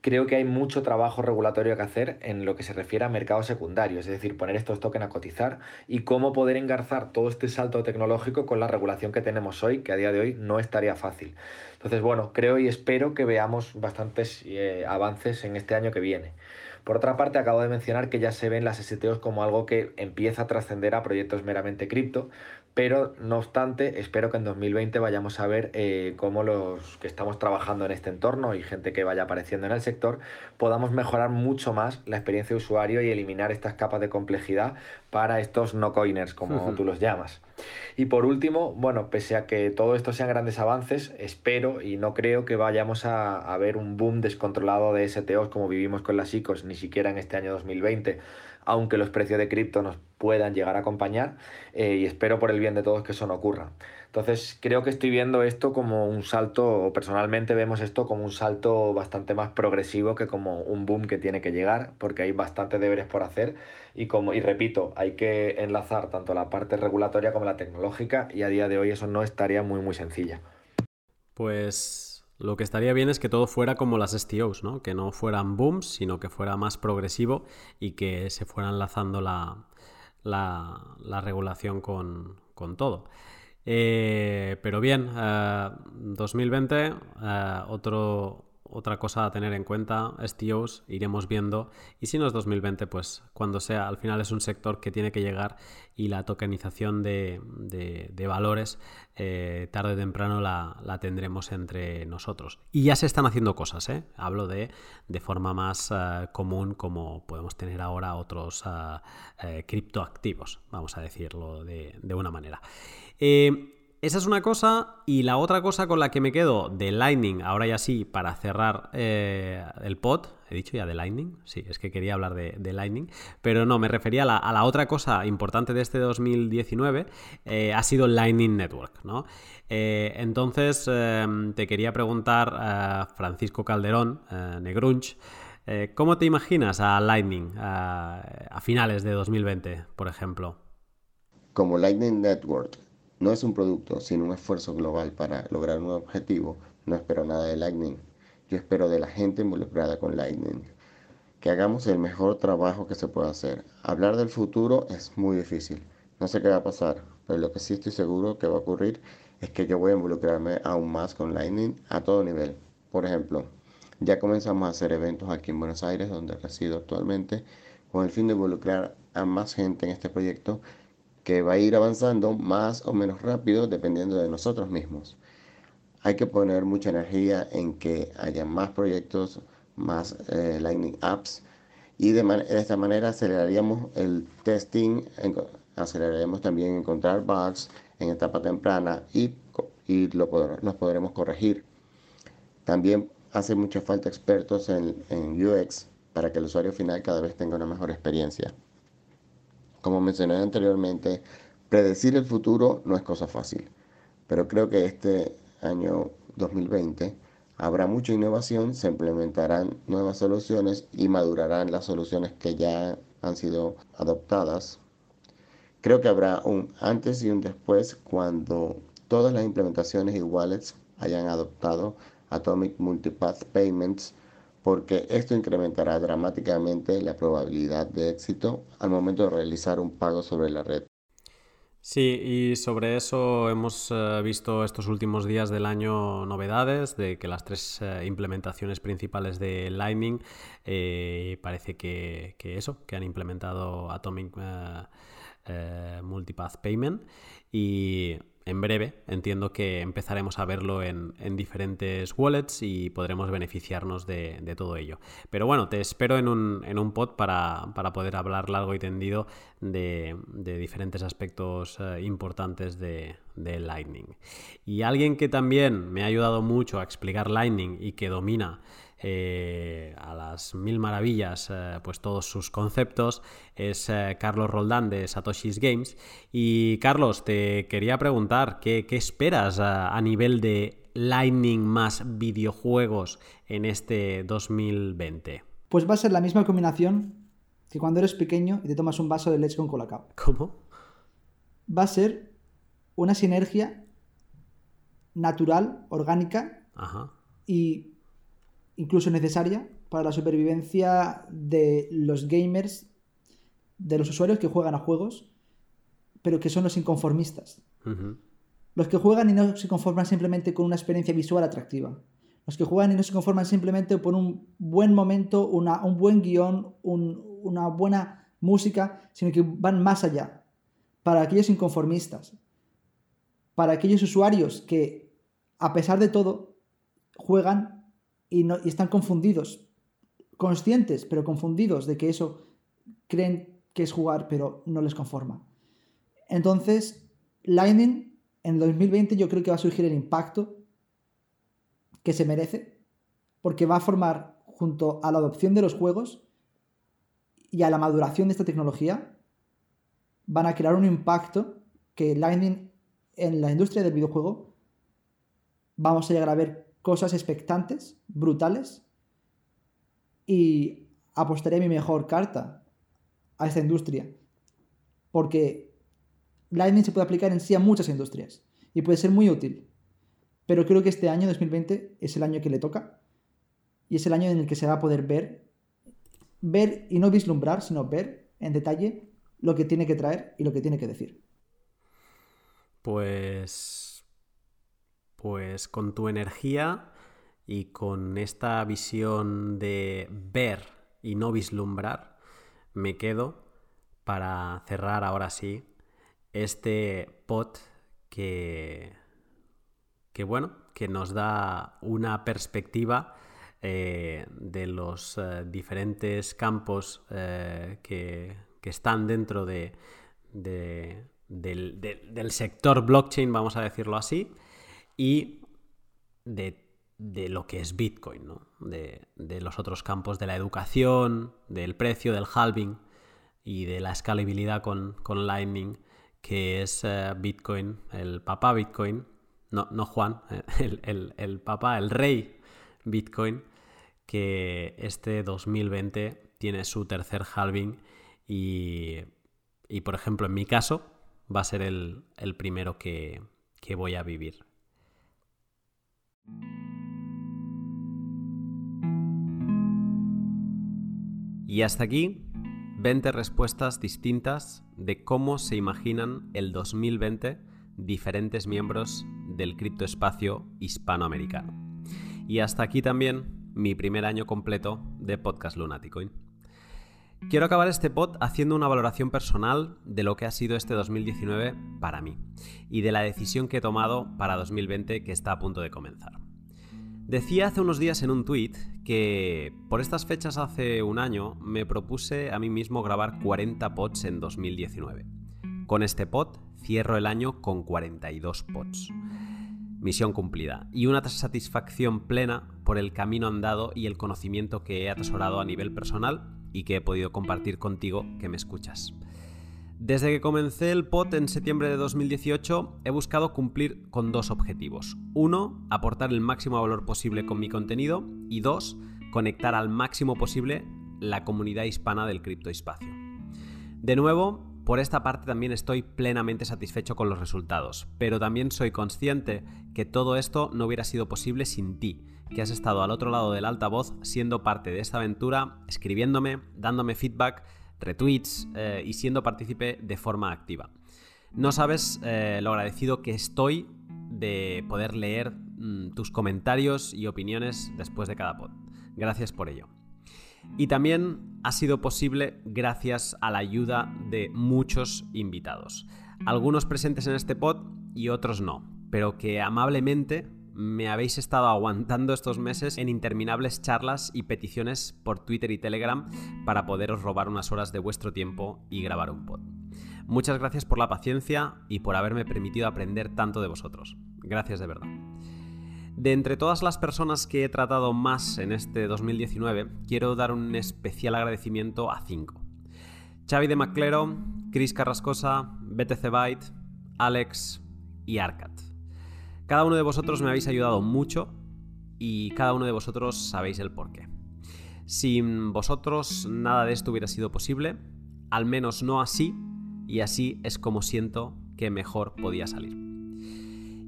creo que hay mucho trabajo regulatorio que hacer en lo que se refiere a mercados secundarios, es decir, poner estos tokens a cotizar y cómo poder engarzar todo este salto tecnológico con la regulación que tenemos hoy, que a día de hoy no estaría fácil. Entonces, bueno, creo y espero que veamos bastantes eh, avances en este año que viene. Por otra parte, acabo de mencionar que ya se ven las STOs como algo que empieza a trascender a proyectos meramente cripto, pero no obstante, espero que en 2020 vayamos a ver eh, cómo los que estamos trabajando en este entorno y gente que vaya apareciendo en el sector podamos mejorar mucho más la experiencia de usuario y eliminar estas capas de complejidad para estos no coiners, como tú los llamas. Y por último, bueno, pese a que todo esto sean grandes avances, espero y no creo que vayamos a, ver un boom descontrolado de STOs como vivimos con las ICOs, ni siquiera en este año 2020, aunque los precios de cripto nos puedan llegar a acompañar eh, y espero por el bien de todos que eso no ocurra. Entonces creo que estoy viendo esto como un salto, o personalmente vemos esto como un salto bastante más progresivo que como un boom que tiene que llegar, porque hay bastantes deberes por hacer y como y repito, hay que enlazar tanto la parte regulatoria como la tecnológica y a día de hoy eso no estaría muy muy sencilla. Pues lo que estaría bien es que todo fuera como las STOs, ¿no? Que no fueran booms, sino que fuera más progresivo y que se fuera enlazando la, la, regulación con, con todo. Eh, pero bien, 2020, eh, eh, otro, otra cosa a tener en cuenta, STOs, iremos viendo. Y si no es 2020, pues cuando sea, al final es un sector que tiene que llegar y la tokenización de, valores eh, tarde o temprano la, tendremos entre nosotros. Y ya se están haciendo cosas, ¿eh? hablo de, de forma más eh, común como podemos tener ahora otros criptoactivos, vamos a decirlo de, de una manera. Esa es una cosa. Y la otra cosa con la que me quedo de Lightning, ahora ya sí, para cerrar eh, el pod. ¿He dicho ya de Lightning? Sí, es que quería hablar de, Lightning. Pero no, me refería a la, otra cosa importante de este 2019. Eh, ha sido Lightning Network, ¿no? Eh, entonces, te quería preguntar, Francisco Calderón, Negrunch. ¿Cómo te imaginas a Lightning a finales de 2020, por ejemplo? Como Lightning Network no es un producto, sino un esfuerzo global para lograr un objetivo. No espero nada de Lightning. Yo espero de la gente involucrada con Lightning. Que hagamos el mejor trabajo que se pueda hacer. Hablar del futuro es muy difícil. No sé qué va a pasar, pero lo que sí estoy seguro que va a ocurrir es que yo voy a involucrarme aún más con Lightning a todo nivel. Por ejemplo, ya comenzamos a hacer eventos aquí en Buenos Aires, donde resido actualmente, con el fin de involucrar a más gente en este proyecto que va a ir avanzando más o menos rápido dependiendo de nosotros mismos. Hay que poner mucha energía en que haya más proyectos, más eh, Lightning Apps y de, esta manera aceleraríamos el testing, aceleraríamos también encontrar bugs en etapa temprana y, y lo, los podremos corregir. También hace mucha falta expertos en, en UX para que el usuario final cada vez tenga una mejor experiencia. Como mencioné anteriormente, predecir el futuro no es cosa fácil, pero creo que este año 2020 habrá mucha innovación, se implementarán nuevas soluciones y madurarán las soluciones que ya han sido adoptadas. Creo que habrá un antes y un después cuando todas las implementaciones y wallets hayan adoptado Atomic Multipath Payments porque esto incrementará dramáticamente la probabilidad de éxito al momento de realizar un pago sobre la red. Sí, y sobre eso hemos eh, visto estos últimos días del año novedades de que las tres eh, implementaciones principales de Lightning eh, parece que, eso, que han implementado Atomic eh, Multipath Payment y en breve entiendo que empezaremos a verlo en, diferentes wallets y podremos beneficiarnos de, todo ello. Pero bueno, te espero en un, pod para, poder hablar largo y tendido de, diferentes aspectos eh, importantes de, Lightning. Y alguien que también me ha ayudado mucho a explicar Lightning y que domina eh, a las mil maravillas eh, pues todos sus conceptos es eh, Carlos Roldán de Satoshi's Games. Y Carlos te quería preguntar qué, esperas a, nivel de Lightning más videojuegos en este 2020 pues va a ser la misma combinación que cuando eres pequeño y te tomas un vaso de leche con colacao. ¿cómo? va a ser una sinergia natural, orgánica y incluso necesaria para la supervivencia de los gamers, de los usuarios que juegan a juegos, pero que son los inconformistas. Los que juegan y no se conforman simplemente con una experiencia visual atractiva. Los que juegan y no se conforman simplemente por un buen momento, una, un buen guion, una buena música, sino que van más allá. Para aquellos inconformistas, para aquellos usuarios que, a pesar de todo, juegan y, no, están confundidos, conscientes, pero confundidos de que eso creen que es jugar, pero no les conforma. Entonces, Lightning en 2020 yo creo que va a surgir el impacto que se merece, porque va a formar junto a la adopción de los juegos y a la maduración de esta tecnología, van a crear un impacto que Lightning en la industria del videojuego vamos a llegar a ver cosas expectantes, brutales, y apostaré mi mejor carta a esta industria. Porque Lightning se puede aplicar en sí a muchas industrias y puede ser muy útil. Pero creo que este año, 2020, es el año que le toca y es el año en el que se va a poder ver, ver y no vislumbrar, sino ver en detalle lo que tiene que traer y lo que tiene que decir. Pues pues con tu energía y con esta visión de ver y no vislumbrar, me quedo para cerrar ahora sí este pot que, que bueno, que nos da una perspectiva eh, de los eh, diferentes campos eh, que, están dentro de, del sector blockchain, vamos a decirlo así y de, lo que es Bitcoin, ¿no? de, los otros campos de la educación, del precio, del halving y de la escalabilidad con, Lightning, que es eh, Bitcoin, el papá Bitcoin, no, no Juan, el, el, papá, el rey Bitcoin, que este 2020 tiene su tercer halving y, por ejemplo, en mi caso, va a ser el, primero que, que voy a vivir. Y hasta aquí 20 respuestas distintas de cómo se imaginan el 2020 diferentes miembros del criptoespacio hispanoamericano. Y hasta aquí también mi primer año completo de Podcast Lunaticoin. Quiero acabar este pod haciendo una valoración personal de lo que ha sido este 2019 para mí y de la decisión que he tomado para 2020 que está a punto de comenzar. Decía hace unos días en un tweet que por estas fechas hace un año me propuse a mí mismo grabar 40 pods en 2019. Con este pod cierro el año con 42 pods. Misión cumplida y una satisfacción plena por el camino andado y el conocimiento que he atesorado a nivel personal y que he podido compartir contigo que me escuchas. Desde que comencé el POT en septiembre de 2018 he buscado cumplir con dos objetivos. Uno, aportar el máximo valor posible con mi contenido y dos, conectar al máximo posible la comunidad hispana del criptoespacio. De nuevo, por esta parte también estoy plenamente satisfecho con los resultados, pero también soy consciente que todo esto no hubiera sido posible sin ti, que has estado al otro lado del altavoz siendo parte de esta aventura, escribiéndome, dándome feedback, retweets eh, y siendo partícipe de forma activa. No sabes eh, lo agradecido que estoy de poder leer mm, tus comentarios y opiniones después de cada pod. Gracias por ello. Y también ha sido posible gracias a la ayuda de muchos invitados. Algunos presentes en este pod y otros no, pero que amablemente me habéis estado aguantando estos meses en interminables charlas y peticiones por Twitter y Telegram para poderos robar unas horas de vuestro tiempo y grabar un pod. Muchas gracias por la paciencia y por haberme permitido aprender tanto de vosotros. Gracias de verdad. De entre todas las personas que he tratado más en este 2019, quiero dar un especial agradecimiento a cinco. Xavi de Maclero, Chris Carrascosa, BTC Byte, Alex y Arcat. Cada uno de vosotros me habéis ayudado mucho y cada uno de vosotros sabéis el porqué. Sin vosotros nada de esto hubiera sido posible, al menos no así, y así es como siento que mejor podía salir.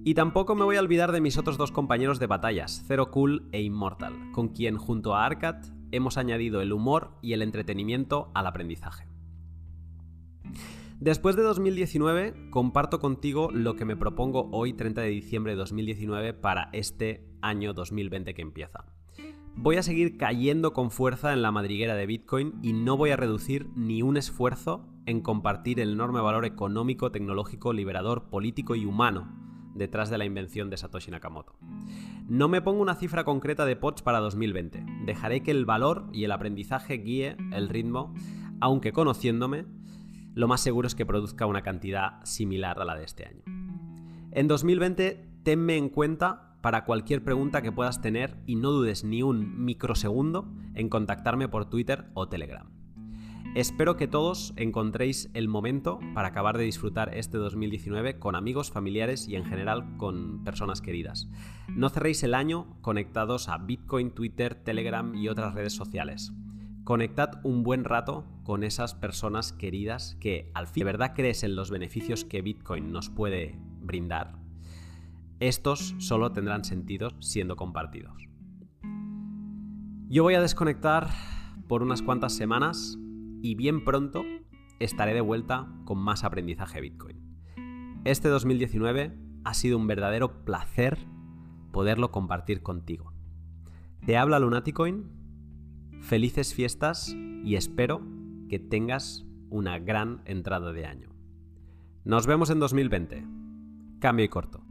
Y tampoco me voy a olvidar de mis otros dos compañeros de batallas, Zero Cool e Immortal, con quien junto a Arcat hemos añadido el humor y el entretenimiento al aprendizaje. Después de 2019, comparto contigo lo que me propongo hoy, 30 de diciembre de 2019, para este año 2020 que empieza. Voy a seguir cayendo con fuerza en la madriguera de Bitcoin y no voy a reducir ni un esfuerzo en compartir el enorme valor económico, tecnológico, liberador, político y humano detrás de la invención de Satoshi Nakamoto. No me pongo una cifra concreta de POTS para 2020. Dejaré que el valor y el aprendizaje guíe el ritmo, aunque conociéndome, lo más seguro es que produzca una cantidad similar a la de este año. En 2020, tenme en cuenta para cualquier pregunta que puedas tener y no dudes ni un microsegundo en contactarme por Twitter o Telegram. Espero que todos encontréis el momento para acabar de disfrutar este 2019 con amigos, familiares y en general con personas queridas. No cerréis el año conectados a Bitcoin, Twitter, Telegram y otras redes sociales. Conectad un buen rato con esas personas queridas que al fin de verdad crees en los beneficios que Bitcoin nos puede brindar. Estos solo tendrán sentido siendo compartidos. Yo voy a desconectar por unas cuantas semanas y bien pronto estaré de vuelta con más aprendizaje Bitcoin. Este 2019 ha sido un verdadero placer poderlo compartir contigo. Te habla Lunaticoin, felices fiestas y espero que tengas una gran entrada de año. Nos vemos en 2020. Cambio y corto.